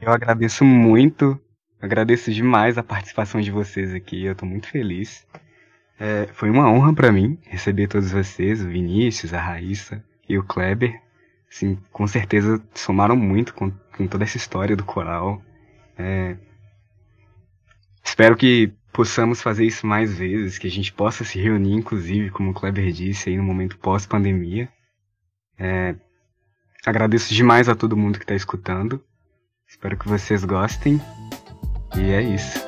Eu agradeço muito agradeço demais a participação de vocês aqui, eu tô muito feliz. É, foi uma honra para mim receber todos vocês, o Vinícius, a Raíssa e o Kleber. Assim, com certeza somaram muito com, com toda essa história do coral. É, espero que possamos fazer isso mais vezes, que a gente possa se reunir, inclusive, como o Kleber disse, aí no momento pós-pandemia. É, agradeço demais a todo mundo que está escutando. Espero que vocês gostem. E é isso.